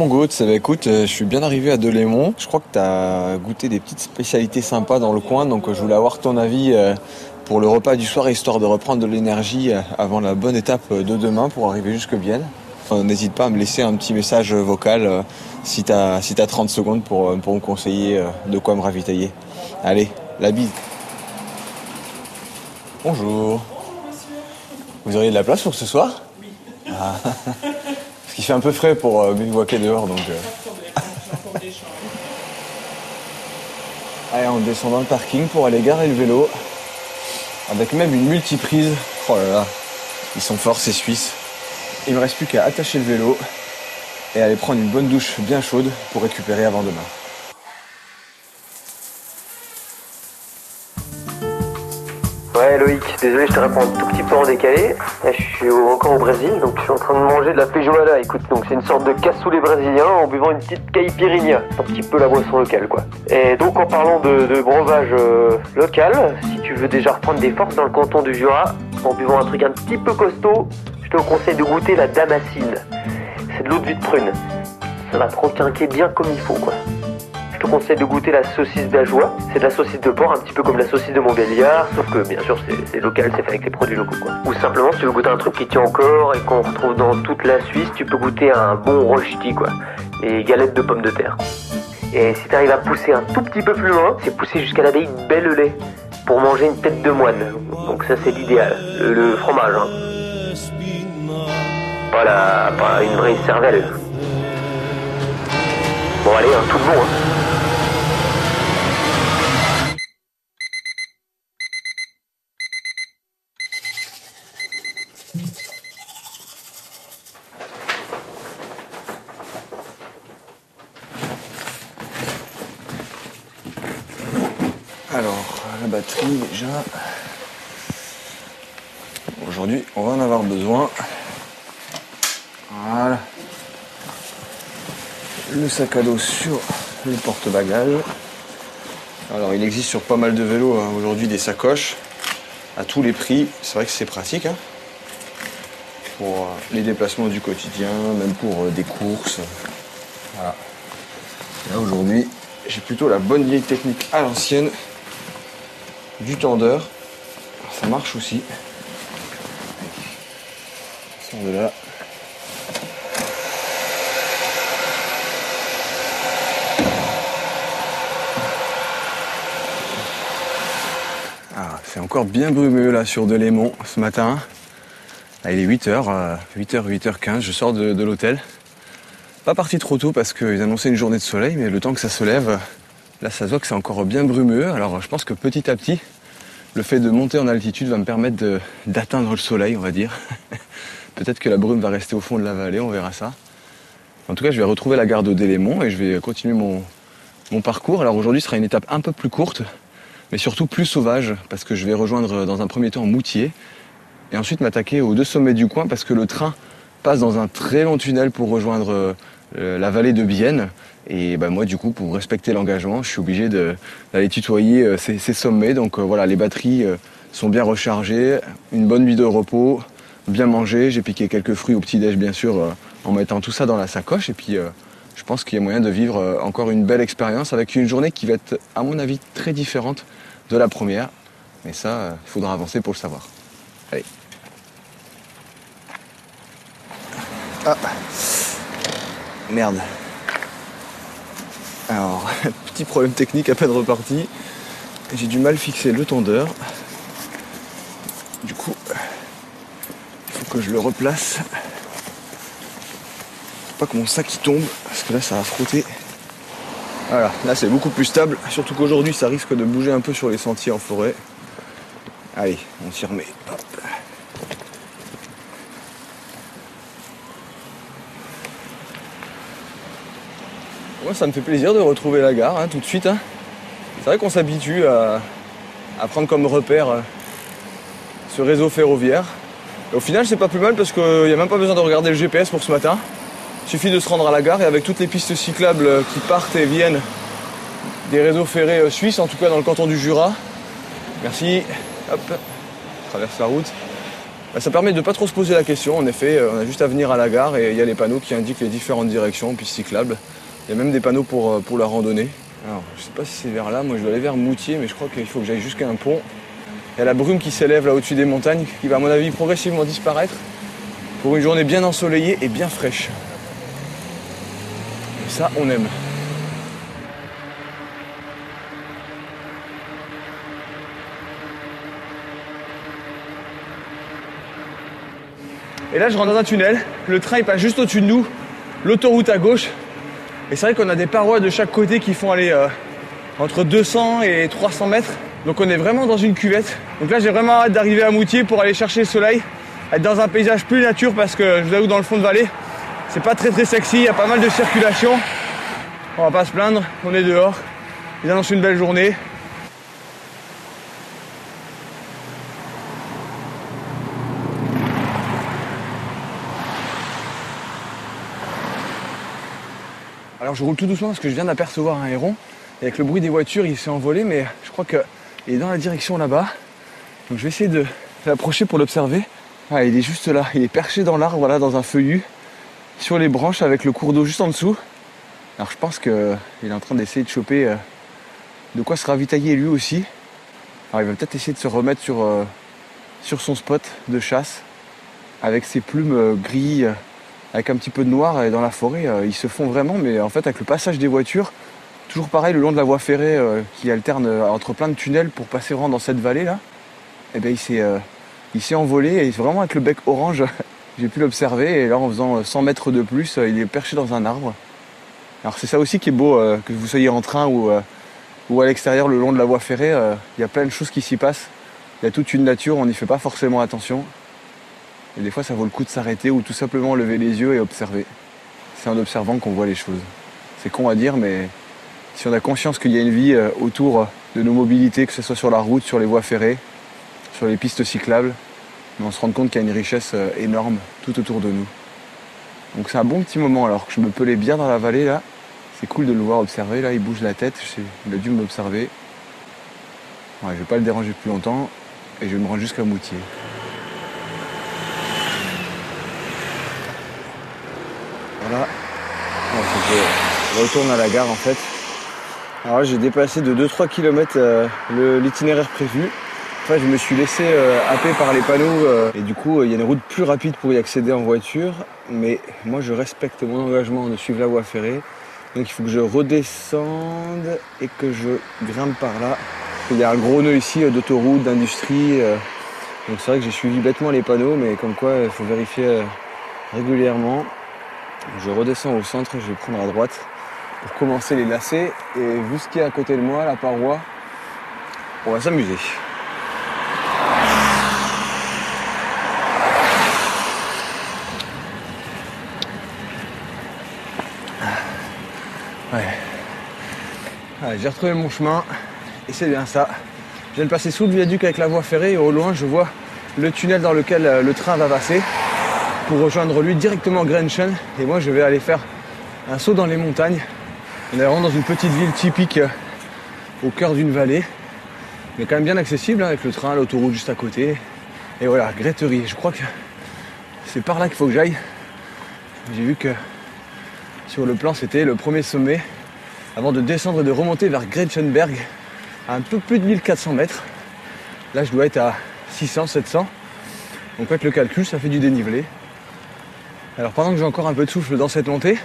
Ouais mon Gautz, bah, écoute, euh, je suis bien arrivé à Delémont. Je crois que tu as goûté des petites spécialités sympas dans le coin, donc euh, je voulais avoir ton avis euh, pour le repas du soir, histoire de reprendre de l'énergie avant la bonne étape de demain pour arriver jusque Vienne. N'hésite pas à me laisser un petit message vocal si tu as, si t'as 30 secondes pour, pour me conseiller de quoi me ravitailler. Allez, la bise. Bonjour. Vous auriez de la place pour ce soir? Ah. Parce qu'il fait un peu frais pour euh, bivouaquer dehors, donc. euh. Allez, on descend dans le parking pour aller garer le vélo. Avec même une multiprise. Oh là là, ils sont forts ces Suisses. Il me reste plus qu'à attacher le vélo et aller prendre une bonne douche bien chaude pour récupérer avant demain. Ouais désolé je te réponds un tout petit peu en décalé. Je suis encore au Brésil, donc je suis en train de manger de la feijoada. Écoute, donc c'est une sorte de cassoulet brésilien en buvant une petite caipirinha. Un petit peu la boisson locale quoi. Et donc en parlant de, de breuvage euh, local, si tu veux déjà reprendre des forces dans le canton du Jura, en buvant un truc un petit peu costaud, je te conseille de goûter la damascine. C'est de l'eau de vie de prune. Ça va te requinquer bien comme il faut quoi. Te conseille de goûter la saucisse d'Ajoie. C'est de la saucisse de porc, un petit peu comme la saucisse de Montbéliard, sauf que bien sûr c'est- local, c'est fait avec les produits locaux quoi. Ou simplement si tu veux goûter un truc qui tient encore et qu'on retrouve dans toute la Suisse, tu peux goûter un bon rochti quoi. Les galettes de pommes de terre. Et si tu arrives à pousser un tout petit peu plus loin, c'est pousser jusqu'à l'abbaye de Bellelay pour manger une tête de moine. Donc ça c'est l'idéal. Le, fromage, hein. Pas, pas une vraie cervelle. Bon allez, tout le bon. Hein. Alors, déjà. Aujourd'hui, on va en avoir besoin. Voilà. Le sac à dos sur le porte-bagages. Alors, il existe sur pas mal de vélos hein, aujourd'hui des sacoches à tous les prix. C'est vrai que c'est pratique hein, pour euh, les déplacements du quotidien, même pour euh, des courses. Là aujourd'hui, j'ai plutôt la bonne vieille technique à l'ancienne du tendeur. Ça marche aussi. De là. Ah, c'est encore bien brumeux là sur Delémont ce matin. Il est 8h, 8h, 8h15, je sors de l'hôtel. Pas parti trop tôt parce qu'ils annonçaient une journée de soleil, mais le temps que ça se lève, là ça se voit que c'est encore bien brumeux. Alors je pense que petit à petit, le fait de monter en altitude va me permettre d'atteindre le soleil, on va dire. Peut-être que la brume va rester au fond de la vallée, on verra ça. En tout cas, je vais retrouver la gare de Délémont et je vais continuer mon, parcours. Alors aujourd'hui sera une étape un peu plus courte, mais surtout plus sauvage, parce que je vais rejoindre dans un premier temps Moutier et ensuite m'attaquer aux deux sommets du coin parce que le train passe dans un très long tunnel pour rejoindre euh, la vallée de Bienne. Et bah, moi, du coup, pour respecter l'engagement, je suis obligé d'aller tutoyer euh, ces, sommets. Donc euh, voilà, les batteries euh, sont bien rechargées, une bonne nuit de repos, bien mangé. J'ai piqué quelques fruits au petit-déj, bien sûr, euh, en mettant tout ça dans la sacoche. Et puis, euh, je pense qu'il y a moyen de vivre euh, encore une belle expérience avec une journée qui va être, à mon avis, très différente de la première. Mais ça, euh, il faudra avancer pour le savoir. Allez. Ah. Merde. Alors, petit problème technique à peine reparti. J'ai du mal fixer le tondeur. Du coup, il faut que je le replace. Faut pas que mon sac tombe, parce que là ça va frotter. Voilà, là c'est beaucoup plus stable, surtout qu'aujourd'hui ça risque de bouger un peu sur les sentiers en forêt. Allez, on s'y remet. Moi, ça me fait plaisir de retrouver la gare hein, tout de suite. hein. C'est vrai qu'on s'habitue à, prendre comme repère euh, ce réseau ferroviaire. Au final, c'est pas plus mal parce qu'il n'y a même pas besoin de regarder le GPS pour ce matin. Il suffit de se rendre à la gare et avec toutes les pistes cyclables euh, qui partent et viennent des réseaux ferrés euh, suisses, en tout cas dans le canton du Jura. Merci. Hop, je traverse la route. Bah, ça permet de ne pas trop se poser la question. En effet, euh, on a juste à venir à la gare et il y a les panneaux qui indiquent les différentes directions, pistes cyclables. Il y a même des panneaux pour, euh, pour la randonnée. Alors, je sais pas si c'est vers là, moi je dois aller vers Moutier, mais je crois qu'il faut que j'aille jusqu'à un pont. Il y a la brume qui s'élève là au-dessus des montagnes, qui va à mon avis progressivement disparaître pour une journée bien ensoleillée et bien fraîche. Et ça, on aime. Et là, je rentre dans un tunnel. Le train il passe juste au-dessus de nous, l'autoroute à gauche. Et c'est vrai qu'on a des parois de chaque côté qui font aller euh, entre 200 et 300 mètres. Donc on est vraiment dans une cuvette. Donc là, j'ai vraiment hâte d'arriver à Moutier pour aller chercher le soleil, être dans un paysage plus nature parce que je vous avoue, dans le fond de vallée, c'est pas très très sexy. Il y a pas mal de circulation. On va pas se plaindre. On est dehors. Ils annoncent une belle journée. Je roule tout doucement parce que je viens d'apercevoir un héron. Avec le bruit des voitures, il s'est envolé, mais je crois qu'il est dans la direction là-bas. Donc je vais essayer de l'approcher pour l'observer. Ah, il est juste là, il est perché dans l'arbre, voilà, dans un feuillu, sur les branches avec le cours d'eau juste en dessous. Alors je pense qu'il est en train d'essayer de choper euh, de quoi se ravitailler lui aussi. Alors il va peut-être essayer de se remettre sur, euh, son spot de chasse avec ses plumes euh, grises, avec un petit peu de noir et dans la forêt. euh, ils se font vraiment, mais en fait avec le passage des voitures, toujours pareil le long de la voie ferrée euh, qui alterne euh, entre plein de tunnels pour passer vraiment dans cette vallée là, et bien il s'est il s'est envolé et vraiment avec le bec orange, j'ai pu l'observer et là en faisant euh, 100 mètres de plus, il est perché dans un arbre. Alors c'est ça aussi qui est beau, que vous soyez en train ou, ou à l'extérieur le long de la voie ferrée, il y a plein de choses qui s'y passent. Il y a toute une nature, on n'y fait pas forcément attention. Et des fois ça vaut le coup de s'arrêter ou tout simplement lever les yeux et observer. C'est en observant qu'on voit les choses. C'est con à dire mais si on a conscience qu'il y a une vie euh, autour de nos mobilités, que ce soit sur la route, sur les voies ferrées, sur les pistes cyclables, on se rend compte qu'il y a une richesse euh, énorme tout autour de nous. Donc c'est un bon petit moment alors que je me pelais bien dans la vallée là. C'est cool de le voir observer là, il bouge la tête, il a dû m'observer. Ouais, je vais pas le déranger plus longtemps et je vais me rendre jusqu'à Moutier. Que je retourne à la gare en fait. Alors là, j'ai dépassé de 2-3 km l'itinéraire prévu. Enfin, je me suis laissé euh, happer par les panneaux euh, et du coup, il y a une route plus rapide pour y accéder en voiture. Mais moi, je respecte mon engagement de suivre la voie ferrée. Donc, il faut que je redescende et que je grimpe par là. Il y a un gros nœud ici euh, d'autoroute, d'industrie. euh. donc, c'est vrai que j'ai suivi bêtement les panneaux, mais comme quoi, il faut vérifier euh, régulièrement. Je redescends au centre, je vais prendre à droite pour commencer les lacets. Et vu ce qu'il y a à côté de moi, la paroi, on va s'amuser. Ouais. J'ai retrouvé mon chemin et c'est bien ça. Je viens de passer sous le viaduc avec la voie ferrée et au loin je vois le tunnel dans lequel euh, le train va passer pour rejoindre lui directement Grenchen et moi je vais aller faire un saut dans les montagnes. On est vraiment dans une petite ville typique euh, au cœur d'une vallée, mais quand même bien accessible hein, avec le train, l'autoroute juste à côté. Et voilà, Gretterie, je crois que c'est par là qu'il faut que j'aille. J'ai vu que sur le plan c'était le premier sommet avant de descendre et de remonter vers Gretchenberg à un peu plus de 1400 mètres. Là je dois être à 600, 700. Donc faites le calcul, ça fait du dénivelé. Alors pendant que j'ai encore un peu de souffle dans cette montée,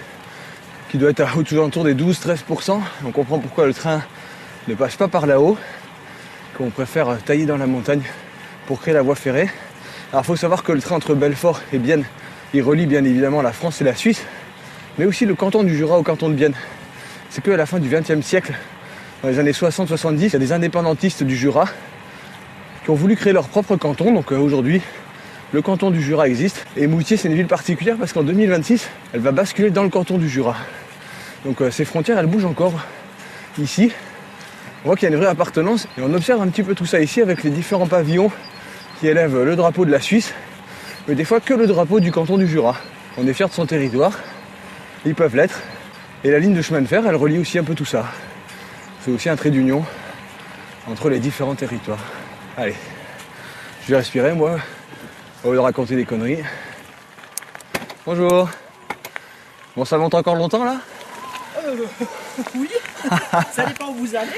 qui doit être à aux alentours des 12-13%, on comprend pourquoi le train ne passe pas par là-haut, qu'on préfère tailler dans la montagne pour créer la voie ferrée. Alors il faut savoir que le train entre Belfort et Bienne, il relie bien évidemment la France et la Suisse, mais aussi le canton du Jura au canton de Bienne. C'est qu'à la fin du XXe siècle, dans les années 60-70, il y a des indépendantistes du Jura qui ont voulu créer leur propre canton. Donc euh, aujourd'hui, le canton du Jura existe. Et Moutier, c'est une ville particulière parce qu'en 2026, elle va basculer dans le canton du Jura. Donc euh, ces frontières, elles bougent encore ici. On voit qu'il y a une vraie appartenance et on observe un petit peu tout ça ici avec les différents pavillons qui élèvent le drapeau de la Suisse, mais des fois que le drapeau du canton du Jura. On est fier de son territoire, ils peuvent l'être. Et la ligne de chemin de fer, elle relie aussi un peu tout ça. C'est aussi un trait d'union entre les différents territoires. Allez, je vais respirer moi, au lieu de raconter des conneries. Bonjour. Bon, ça monte encore longtemps là? Euh, oui, ça dépend où vous allez.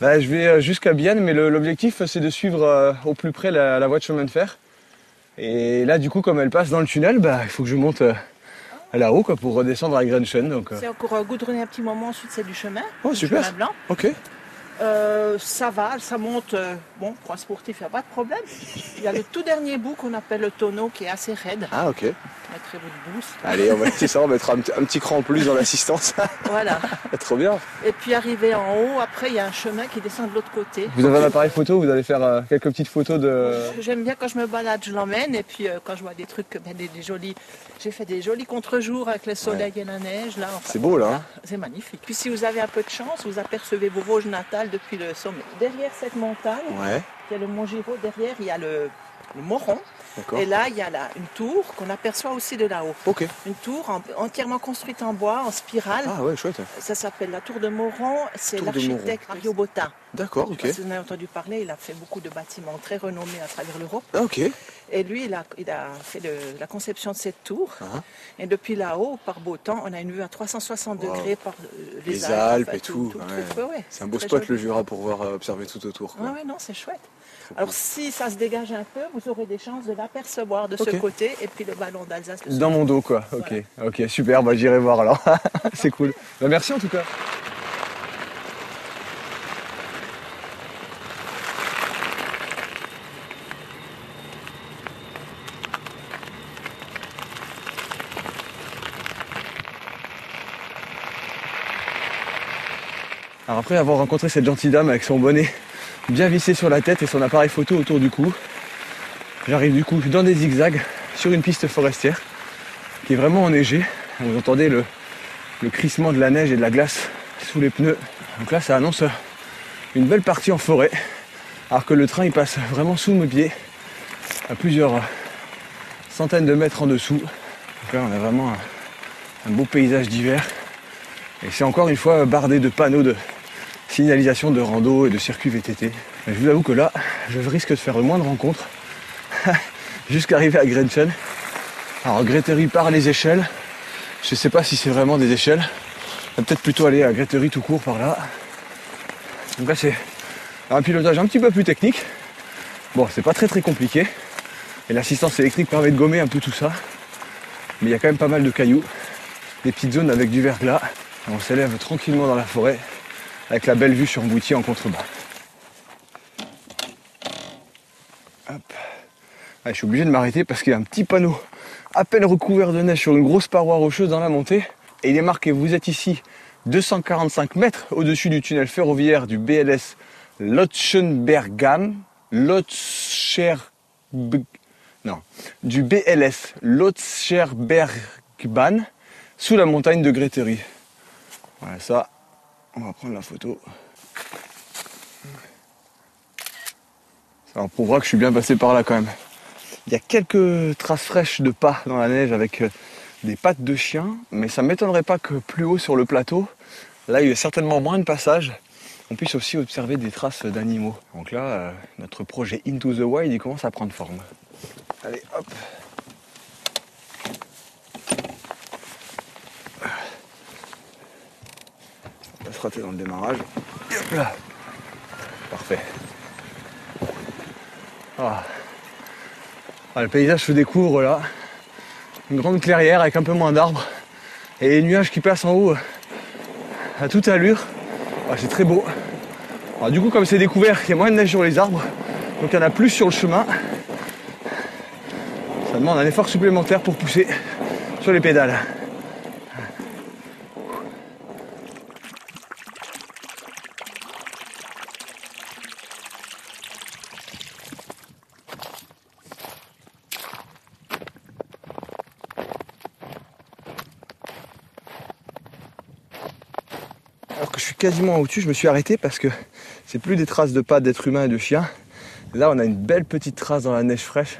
Bah, Je vais euh, jusqu'à Bienne, mais l'objectif c'est de suivre euh, au plus près la, la voie de chemin de fer. Et là, du coup, comme elle passe dans le tunnel, bah, il faut que je monte euh, là-haut quoi, pour redescendre à Grenchen. Donc, euh, C'est encore euh, goudronné un petit moment, ensuite c'est du chemin. Oh, super. chemin blanc. Ok. Euh, ça va, ça monte. euh, bon, pour un sportif, il n'y a pas de problème. Il y a le tout dernier bout qu'on appelle le tonneau qui est assez raide. Ah, ok. Mettrez votre boost. Allez, on va c'est ça, on mettra un, petit- un petit cran en plus dans l'assistance. Voilà. Trop bien. Et puis arrivé en haut, après il y a un chemin qui descend de l'autre côté. Vous avez un appareil photo, vous allez faire euh, quelques petites photos de. J'aime bien quand je me balade, je l'emmène. Et puis euh, quand je vois des trucs, ben, des, des jolis. J'ai fait des jolis contre-jours avec le soleil et la neige. Là, enfin, C'est beau là. hein C'est magnifique. Puis si vous avez un peu de chance, vous apercevez vos Vosges natales depuis le sommet. Derrière cette montagne, Ouais. il y a le Mont Giraud. Derrière, il y a le, le Moron. Et là, il y a là une tour qu'on aperçoit aussi de là-haut. Une tour en- entièrement construite en bois, en spirale. Ah ouais, chouette. Ça s'appelle la tour de Moron. C'est l'architecte Mario Botta. D'accord, ok. si vous en avez entendu parler, il a fait beaucoup de bâtiments très renommés à travers l'Europe. Ah, ok. Et lui, il a, il a fait le- la conception de cette tour. Ah. Et depuis là-haut, par beau temps, on a une vue à 360 Wow. degrés par euh, les, Les Alpes enfin, et tout. Ouais, ouais, C'est un beau spot joli. le Jura pour voir euh, observer tout autour. quoi. Ouais, non, c'est chouette. Alors si ça se dégage un peu, vous aurez des chances de l'apercevoir de ce côté et puis le ballon d'Alsace. Dans mon dos quoi. Ok. Ok. Super. Bah j'irai voir alors. C'est cool. Bah, merci en tout cas. Après avoir rencontré cette gentille dame avec son bonnet bien vissé sur la tête et son appareil photo autour du cou, j'arrive du coup dans des zigzags sur une piste forestière qui est vraiment enneigée. Vous entendez le, le crissement de la neige et de la glace sous les pneus. Donc là ça annonce une belle partie en forêt alors que le train il passe vraiment sous mes pieds à plusieurs centaines de mètres en dessous. Donc là on a vraiment un, un beau paysage d'hiver et c'est encore une fois bardé de panneaux de signalisation de rando et de circuits VTT. Je vous avoue que là, je risque de faire moins de jusqu'à arriver à Grenchen. Alors Gréterie par les échelles, je sais pas si c'est vraiment des échelles. On va peut-être plutôt aller à Gréterie tout court par là. Donc là c'est un pilotage un petit peu plus technique. Bon, c'est pas très très compliqué. Et l'assistance électrique permet de gommer un peu tout ça. Mais il y a quand même pas mal de cailloux, des petites zones avec du verglas. On s'élève tranquillement dans la forêt avec la belle vue sur Moutier en contrebas. Ah, je suis obligé de m'arrêter parce qu'il y a un petit panneau à peine recouvert de neige sur une grosse paroi rocheuse dans la montée. Et il est marqué vous êtes ici 245 mètres au-dessus du tunnel ferroviaire du BLS Lotschenbergam. Lotcher... Non. Du BLS Lotscherbahn sous la montagne de Gréterie. Voilà ça, on va prendre la photo. Ça en prouvera que je suis bien passé par là quand même. Il y a quelques traces fraîches de pas dans la neige avec euh, des pattes de chien, mais ça m'étonnerait pas que plus haut sur le plateau, là il y a certainement moins de passages, on puisse aussi observer des traces d'animaux. Donc là, euh, notre projet Into the Wild, il commence à prendre forme. Allez, hop Va se rater dans le démarrage. Parfait. Ah. Ah, le paysage se découvre là. Une grande clairière avec un peu moins d'arbres. Et les nuages qui passent en haut euh, à toute allure. Ah, c'est très beau. Alors, du coup, comme c'est découvert, il y a moins de neige sur les arbres. Donc il y en a plus sur le chemin. Ça demande un effort supplémentaire pour pousser sur les pédales. Quasiment au-dessus, je me suis arrêté parce que c'est plus des traces de pas d'êtres humains et de chiens. Là, on a une belle petite trace dans la neige fraîche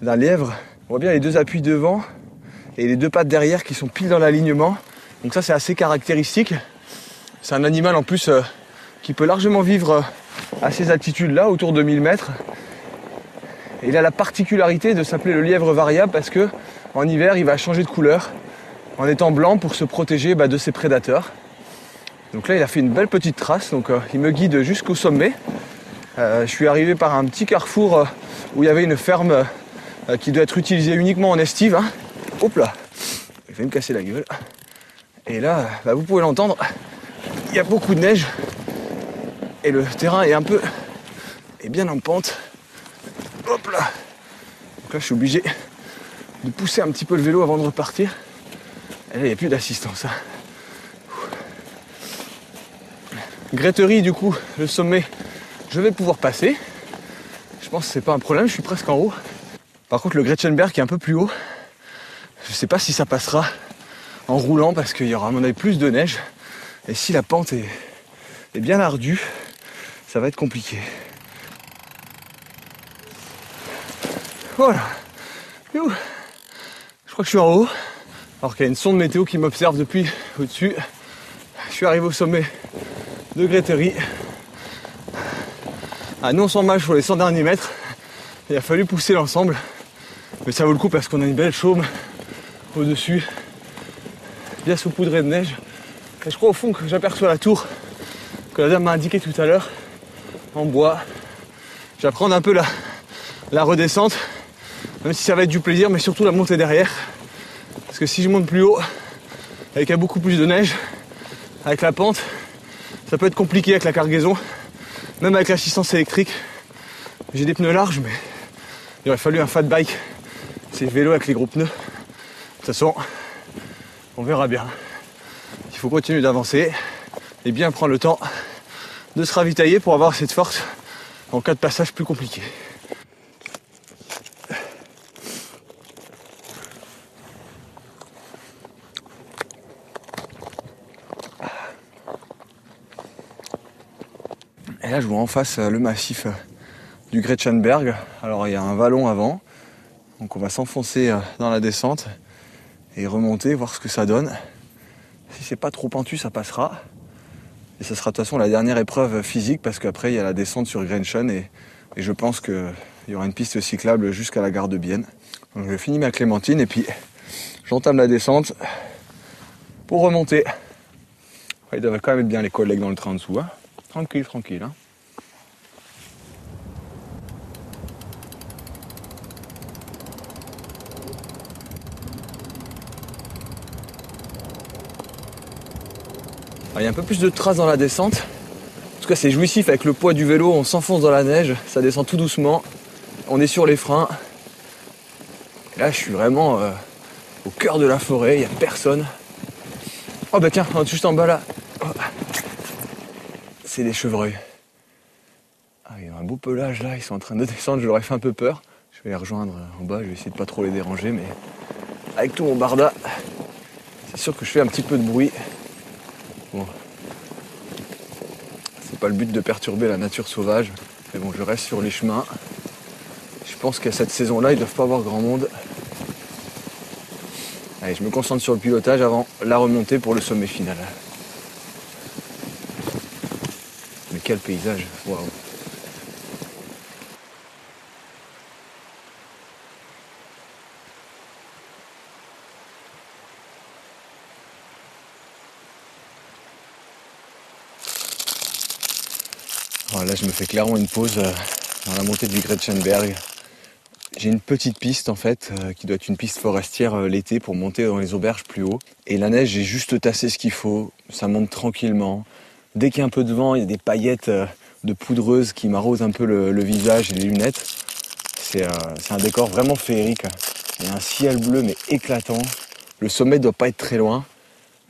d'un lièvre. On voit bien les deux appuis devant et les deux pattes derrière qui sont pile dans l'alignement. Donc ça, c'est assez caractéristique. C'est un animal en plus euh, qui peut largement vivre euh, à ces altitudes-là, autour de 1000 mètres. Il a la particularité de s'appeler le lièvre variable parce que en hiver, il va changer de couleur en étant blanc pour se protéger bah, de ses prédateurs. Donc là, il a fait une belle petite trace, donc euh, il me guide jusqu'au sommet. Euh, je suis arrivé par un petit carrefour euh, où il y avait une ferme qui doit être utilisée uniquement en estive. hein. Hop là, il va me casser la gueule. Et là, bah, vous pouvez l'entendre, il y a beaucoup de neige et le terrain est un peu, est bien en pente. Hop là. Donc là, je suis obligé de pousser un petit peu le vélo avant de repartir. Et là, il n'y a plus d'assistance. hein. Gréterie, du coup, le sommet, je vais pouvoir passer. Je pense que c'est pas un problème, je suis presque en haut. Par contre, le Gretchenberg qui est un peu plus haut, je sais pas si ça passera en roulant parce qu'il y aura à mon avis plus de neige. Et si la pente est, est bien ardue, ça va être compliqué. Voilà. Je crois que je suis en haut. Alors qu'il y a une sonde météo qui m'observe depuis au-dessus. Je suis arrivé au sommet de Gréterie. À non sans mal sur les 100 derniers mètres. Il a fallu pousser l'ensemble. Mais ça vaut le coup parce qu'on a une belle chaume au-dessus. Bien saupoudrée de neige. Et je crois au fond que j'aperçois la tour que la dame m'a indiqué tout à l'heure. En bois. J'apprends un peu la, la redescente. Même si ça va être du plaisir, mais surtout la montée derrière. Parce que si je monte plus haut, avec un beaucoup plus de neige, avec la pente, ça peut être compliqué avec la cargaison, même avec l'assistance électrique. J'ai des pneus larges, mais il aurait fallu un fat bike. C'est le vélo avec les gros pneus. De toute façon, on verra bien. Il faut continuer d'avancer et bien prendre le temps de se ravitailler pour avoir cette force en cas de passage plus compliqué. Là, je vois en face euh, le massif euh, du Gretchenberg. Alors, il y a un vallon avant. Donc, on va s'enfoncer euh, dans la descente et remonter, voir ce que ça donne. Si c'est pas trop pentu, ça passera. Et ça sera de toute façon la dernière épreuve physique parce qu'après, il y a la descente sur Grenchen et, je pense qu'il y aura une piste cyclable jusqu'à la gare de Bienne. Donc, je finis ma clémentine et puis j'entame la descente pour remonter. Il devrait quand même être bien les collègues dans le train en dessous. hein. Tranquille, tranquille. hein. Il y a un peu plus de traces dans la descente. En tout cas, c'est jouissif avec le poids du vélo. On s'enfonce dans la neige, ça descend tout doucement. On est sur les freins. Là, je suis vraiment euh, au cœur de la forêt. Il n'y a personne. Oh bah tiens, juste en bas là. Oh. C'est des chevreuils. Ah, il y un beau pelage là. Ils sont en train de descendre. Je leur ai fait un peu peur. Je vais les rejoindre en bas. Je vais essayer de pas trop les déranger, mais avec tout mon barda, c'est sûr que je fais un petit peu de bruit. Bon. C'est pas le but de perturber la nature sauvage. Mais bon, je reste sur les chemins. Je pense qu'à cette saison-là, ils doivent pas avoir grand monde. Allez, je me concentre sur le pilotage avant la remontée pour le sommet final. Mais quel paysage Waouh je me fais clairement une pause euh, dans la montée du Gretchenberg. J'ai une petite piste en fait, euh, qui doit être une piste forestière euh, l'été pour monter dans les auberges plus haut. Et la neige, j'ai juste tassé ce qu'il faut. Ça monte tranquillement. Dès qu'il y a un peu de vent, il y a des paillettes de poudreuse qui m'arrosent un peu le, visage et les lunettes. C'est c'est un décor vraiment féerique. Il y a un ciel bleu mais éclatant. Le sommet doit pas être très loin.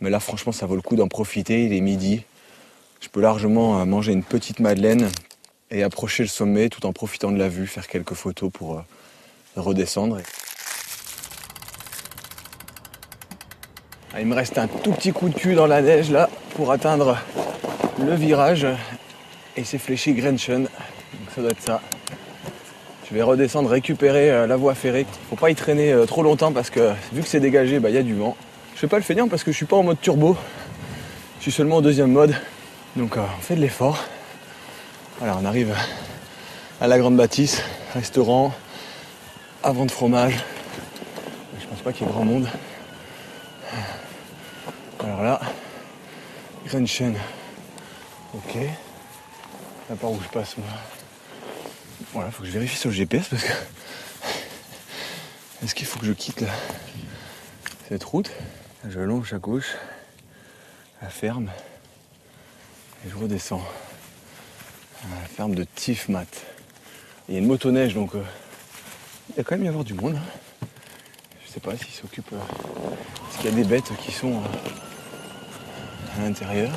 Mais là, franchement, ça vaut le coup d'en profiter. Il est midi. Je peux largement euh, manger une petite madeleine et approcher le sommet tout en profitant de la vue, faire quelques photos pour euh, redescendre. Ah, il me reste un tout petit coup de cul dans la neige là pour atteindre le virage et c'est fléché Grenchen. Donc ça doit être ça. Je vais redescendre, récupérer euh, la voie ferrée. Faut pas y traîner trop longtemps parce que vu que c'est dégagé, bah, il y a du vent. Je fais pas le feignant parce que je suis pas en mode turbo. Je suis seulement au deuxième mode. Donc euh, on fait de l'effort. Voilà, on arrive à la grande bâtisse, restaurant, avant de fromage. Je pense pas qu'il y ait grand monde. Alors là, Grenchen. Ok. Là par où je passe moi. Voilà, faut que je vérifie sur le GPS parce que. Est-ce qu'il faut que je quitte là, cette route? Je longe à gauche, la ferme, et je redescends. à La ferme de Tifmat. Il y a une motoneige donc euh, il va quand même y avoir du monde. hein. Je sais pas s'ils s'occupent. euh, Est-ce qu'il y a des bêtes qui sont euh, à l'intérieur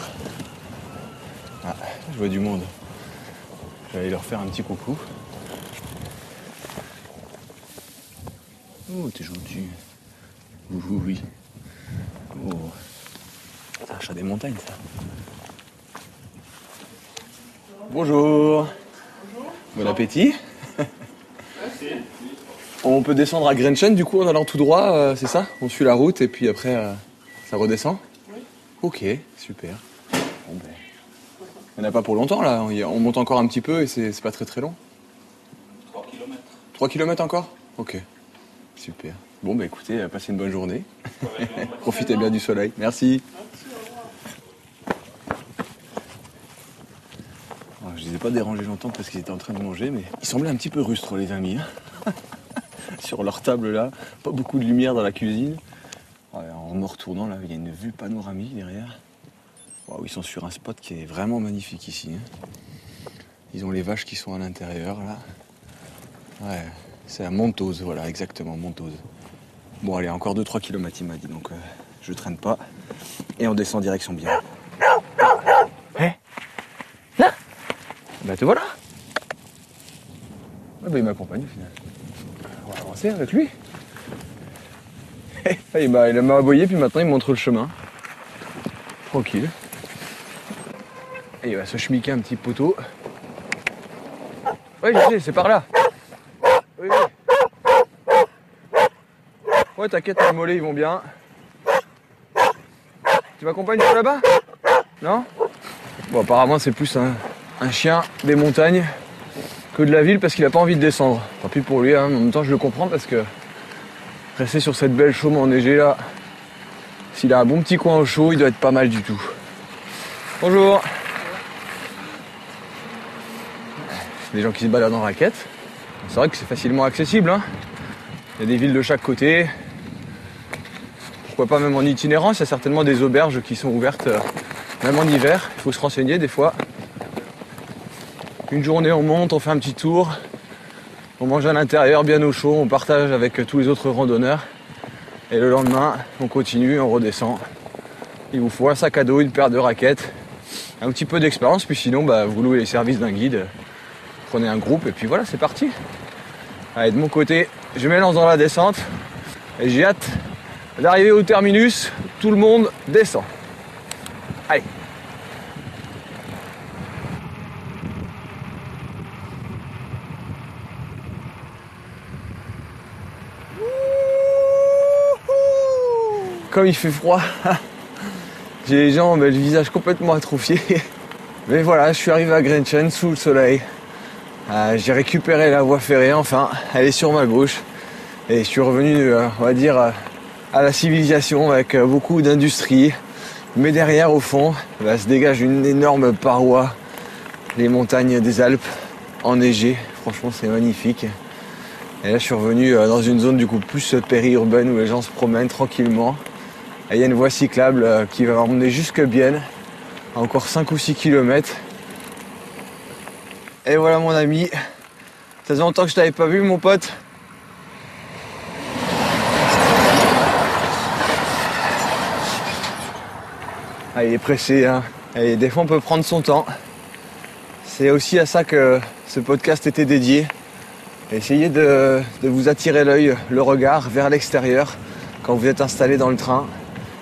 Ah, je vois du monde. Je vais aller leur faire un petit coucou. Oh, t'es gentil. Oui, oui. Oh. C'est un chat des montagnes, ça. Bonjour. Bon appétit. On peut descendre à Grenchen du coup en allant tout droit, euh, c'est ça? On suit la route et puis après euh, ça redescend? Oui. Ok, super. Bon, ben, Il n'y en a pas pour longtemps là, on monte encore un petit peu et c'est c'est pas très très long. 3 km. 3 km encore? Ok, super. Bon bah écoutez, euh, passez une bonne journée. Profitez bien du soleil. Merci. Alors, je ne les ai pas dérangés longtemps parce qu'ils étaient en train de manger, mais ils semblaient un petit peu rustres les amis. hein. Sur leur table là, pas beaucoup de lumière dans la cuisine. En me retournant là, il y a une vue panoramique derrière. Ils sont sur un spot qui est vraiment magnifique ici. hein. Ils ont les vaches qui sont à l'intérieur là. Ouais, c'est à Montose, voilà, exactement, Montose. Bon, allez, encore 2-3 km, il m'a dit, donc euh, je traîne pas. Et on descend direction bien. Hé Là Bah, te voilà Ah, bah, il m'accompagne au final. On va avancer avec lui. Il m'a il m'a aboyé, puis maintenant il me montre le chemin. Tranquille. Et il va se schmiquer un petit poteau. Ouais, je sais, c'est par là. Oui, oui. Ouais, t'inquiète, les mollets, ils vont bien. Tu m'accompagnes là-bas? Non? Bon, apparemment, c'est plus un, un chien des montagnes que de la ville parce qu'il a pas envie de descendre. Tant pis pour lui, hein. en même temps, je le comprends parce que rester sur cette belle chaume enneigée là, s'il a un bon petit coin au chaud, il doit être pas mal du tout. Bonjour Des gens qui se baladent en raquette. C'est vrai que c'est facilement accessible. hein. Il y a des villes de chaque côté. Pourquoi pas même en itinérance, il y a certainement des auberges qui sont ouvertes euh, même en hiver. Il faut se renseigner des fois. Une journée on monte, on fait un petit tour. On mange à l'intérieur bien au chaud, on partage avec tous les autres randonneurs. Et le lendemain, on continue, on redescend. Il vous faut un sac à dos, une paire de raquettes, un petit peu d'expérience, puis sinon bah, vous louez les services d'un guide, prenez un groupe et puis voilà, c'est parti. Allez, de mon côté, je m'élance dans la descente et j'ai hâte d'arriver au terminus. Tout le monde descend. Comme il fait froid, j'ai les jambes le visage complètement atrophié. Mais voilà, je suis arrivé à Grenchen sous le soleil. Euh, j'ai récupéré la voie ferrée enfin, elle est sur ma gauche. Et je suis revenu, euh, on va dire, euh, à la civilisation avec beaucoup d'industrie. Mais derrière, au fond, bah, se dégage une énorme paroi. Les montagnes des Alpes enneigées. Franchement, c'est magnifique. Et là, je suis revenu dans une zone du coup plus périurbaine où les gens se promènent tranquillement. Et il y a une voie cyclable euh, qui va m'emmener jusque Bienne, encore 5 ou 6 km. Et voilà mon ami. Ça faisait longtemps que je t'avais pas vu mon pote. Ah, il est pressé, hein. Et des fois on peut prendre son temps. C'est aussi à ça que ce podcast était dédié. Essayez de vous attirer l'œil, le regard vers l'extérieur quand vous êtes installé dans le train.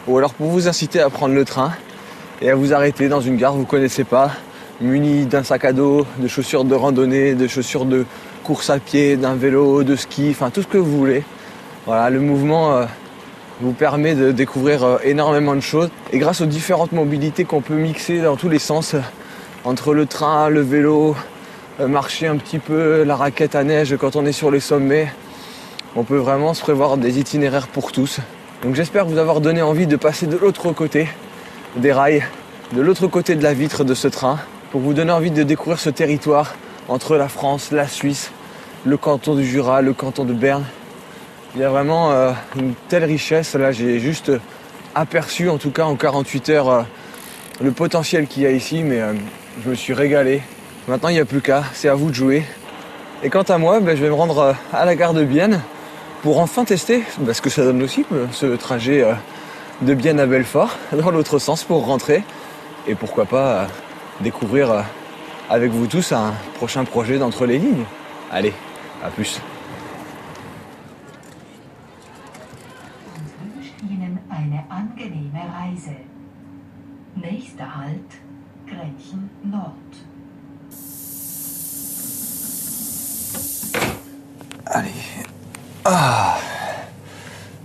Ou alors pour vous inciter à prendre le train et à vous arrêter dans une gare que vous ne connaissez pas, muni d'un sac à dos, de chaussures de randonnée, de chaussures de course à pied, d'un vélo, de ski, enfin tout ce que vous voulez. Voilà, le mouvement euh, vous permet de découvrir euh, énormément de choses. Et grâce aux différentes mobilités qu'on peut mixer dans tous les sens, euh, entre le train, le vélo, marcher un petit peu, la raquette à neige quand on est sur les sommets, on peut vraiment se prévoir des itinéraires pour tous. Donc j'espère vous avoir donné envie de passer de l'autre côté des rails, de l'autre côté de la vitre de ce train, pour vous donner envie de découvrir ce territoire entre la France, la Suisse, le canton du Jura, le canton de Berne. Il y a vraiment euh, une telle richesse. Là, j'ai juste aperçu, en tout cas en 48 heures, euh, le potentiel qu'il y a ici, mais euh, je me suis régalé. Maintenant, il n'y a plus qu'à, c'est à vous de jouer. Et quant à moi, ben, je vais me rendre à la gare de Bienne pour enfin tester ce que ça donne aussi, euh, ce trajet euh, de Bienne à Belfort, dans l'autre sens pour rentrer. Et pourquoi pas euh, découvrir avec vous tous un prochain projet d'entre les lignes. Allez, à plus. Ah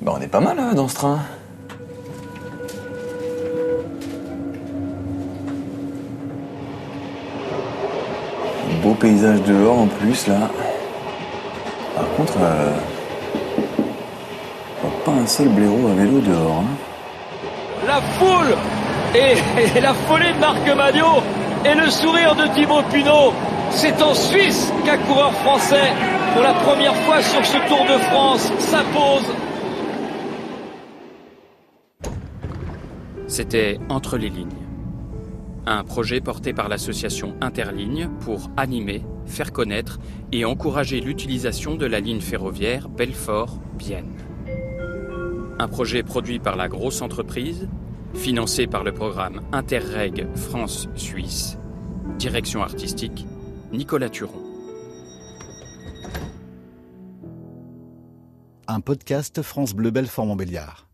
Bah on est pas mal hein, dans ce train. Beau paysage dehors en plus là. Par contre, euh, pas un seul blaireau à vélo dehors. hein. La foule et, et la folie de Marc Madio et le sourire de Thibaut Pinot. C'est en Suisse qu'un coureur français, pour la première fois sur ce Tour de France, s'impose. C'était Entre les lignes. Un projet porté par l'association Interligne pour animer, faire connaître et encourager l'utilisation de la ligne ferroviaire Belfort-Bienne. Un projet produit par la grosse entreprise, financé par le programme Interreg France-Suisse. Direction artistique, Nicolas Turon. Un podcast France Bleu Belfort Montbéliard.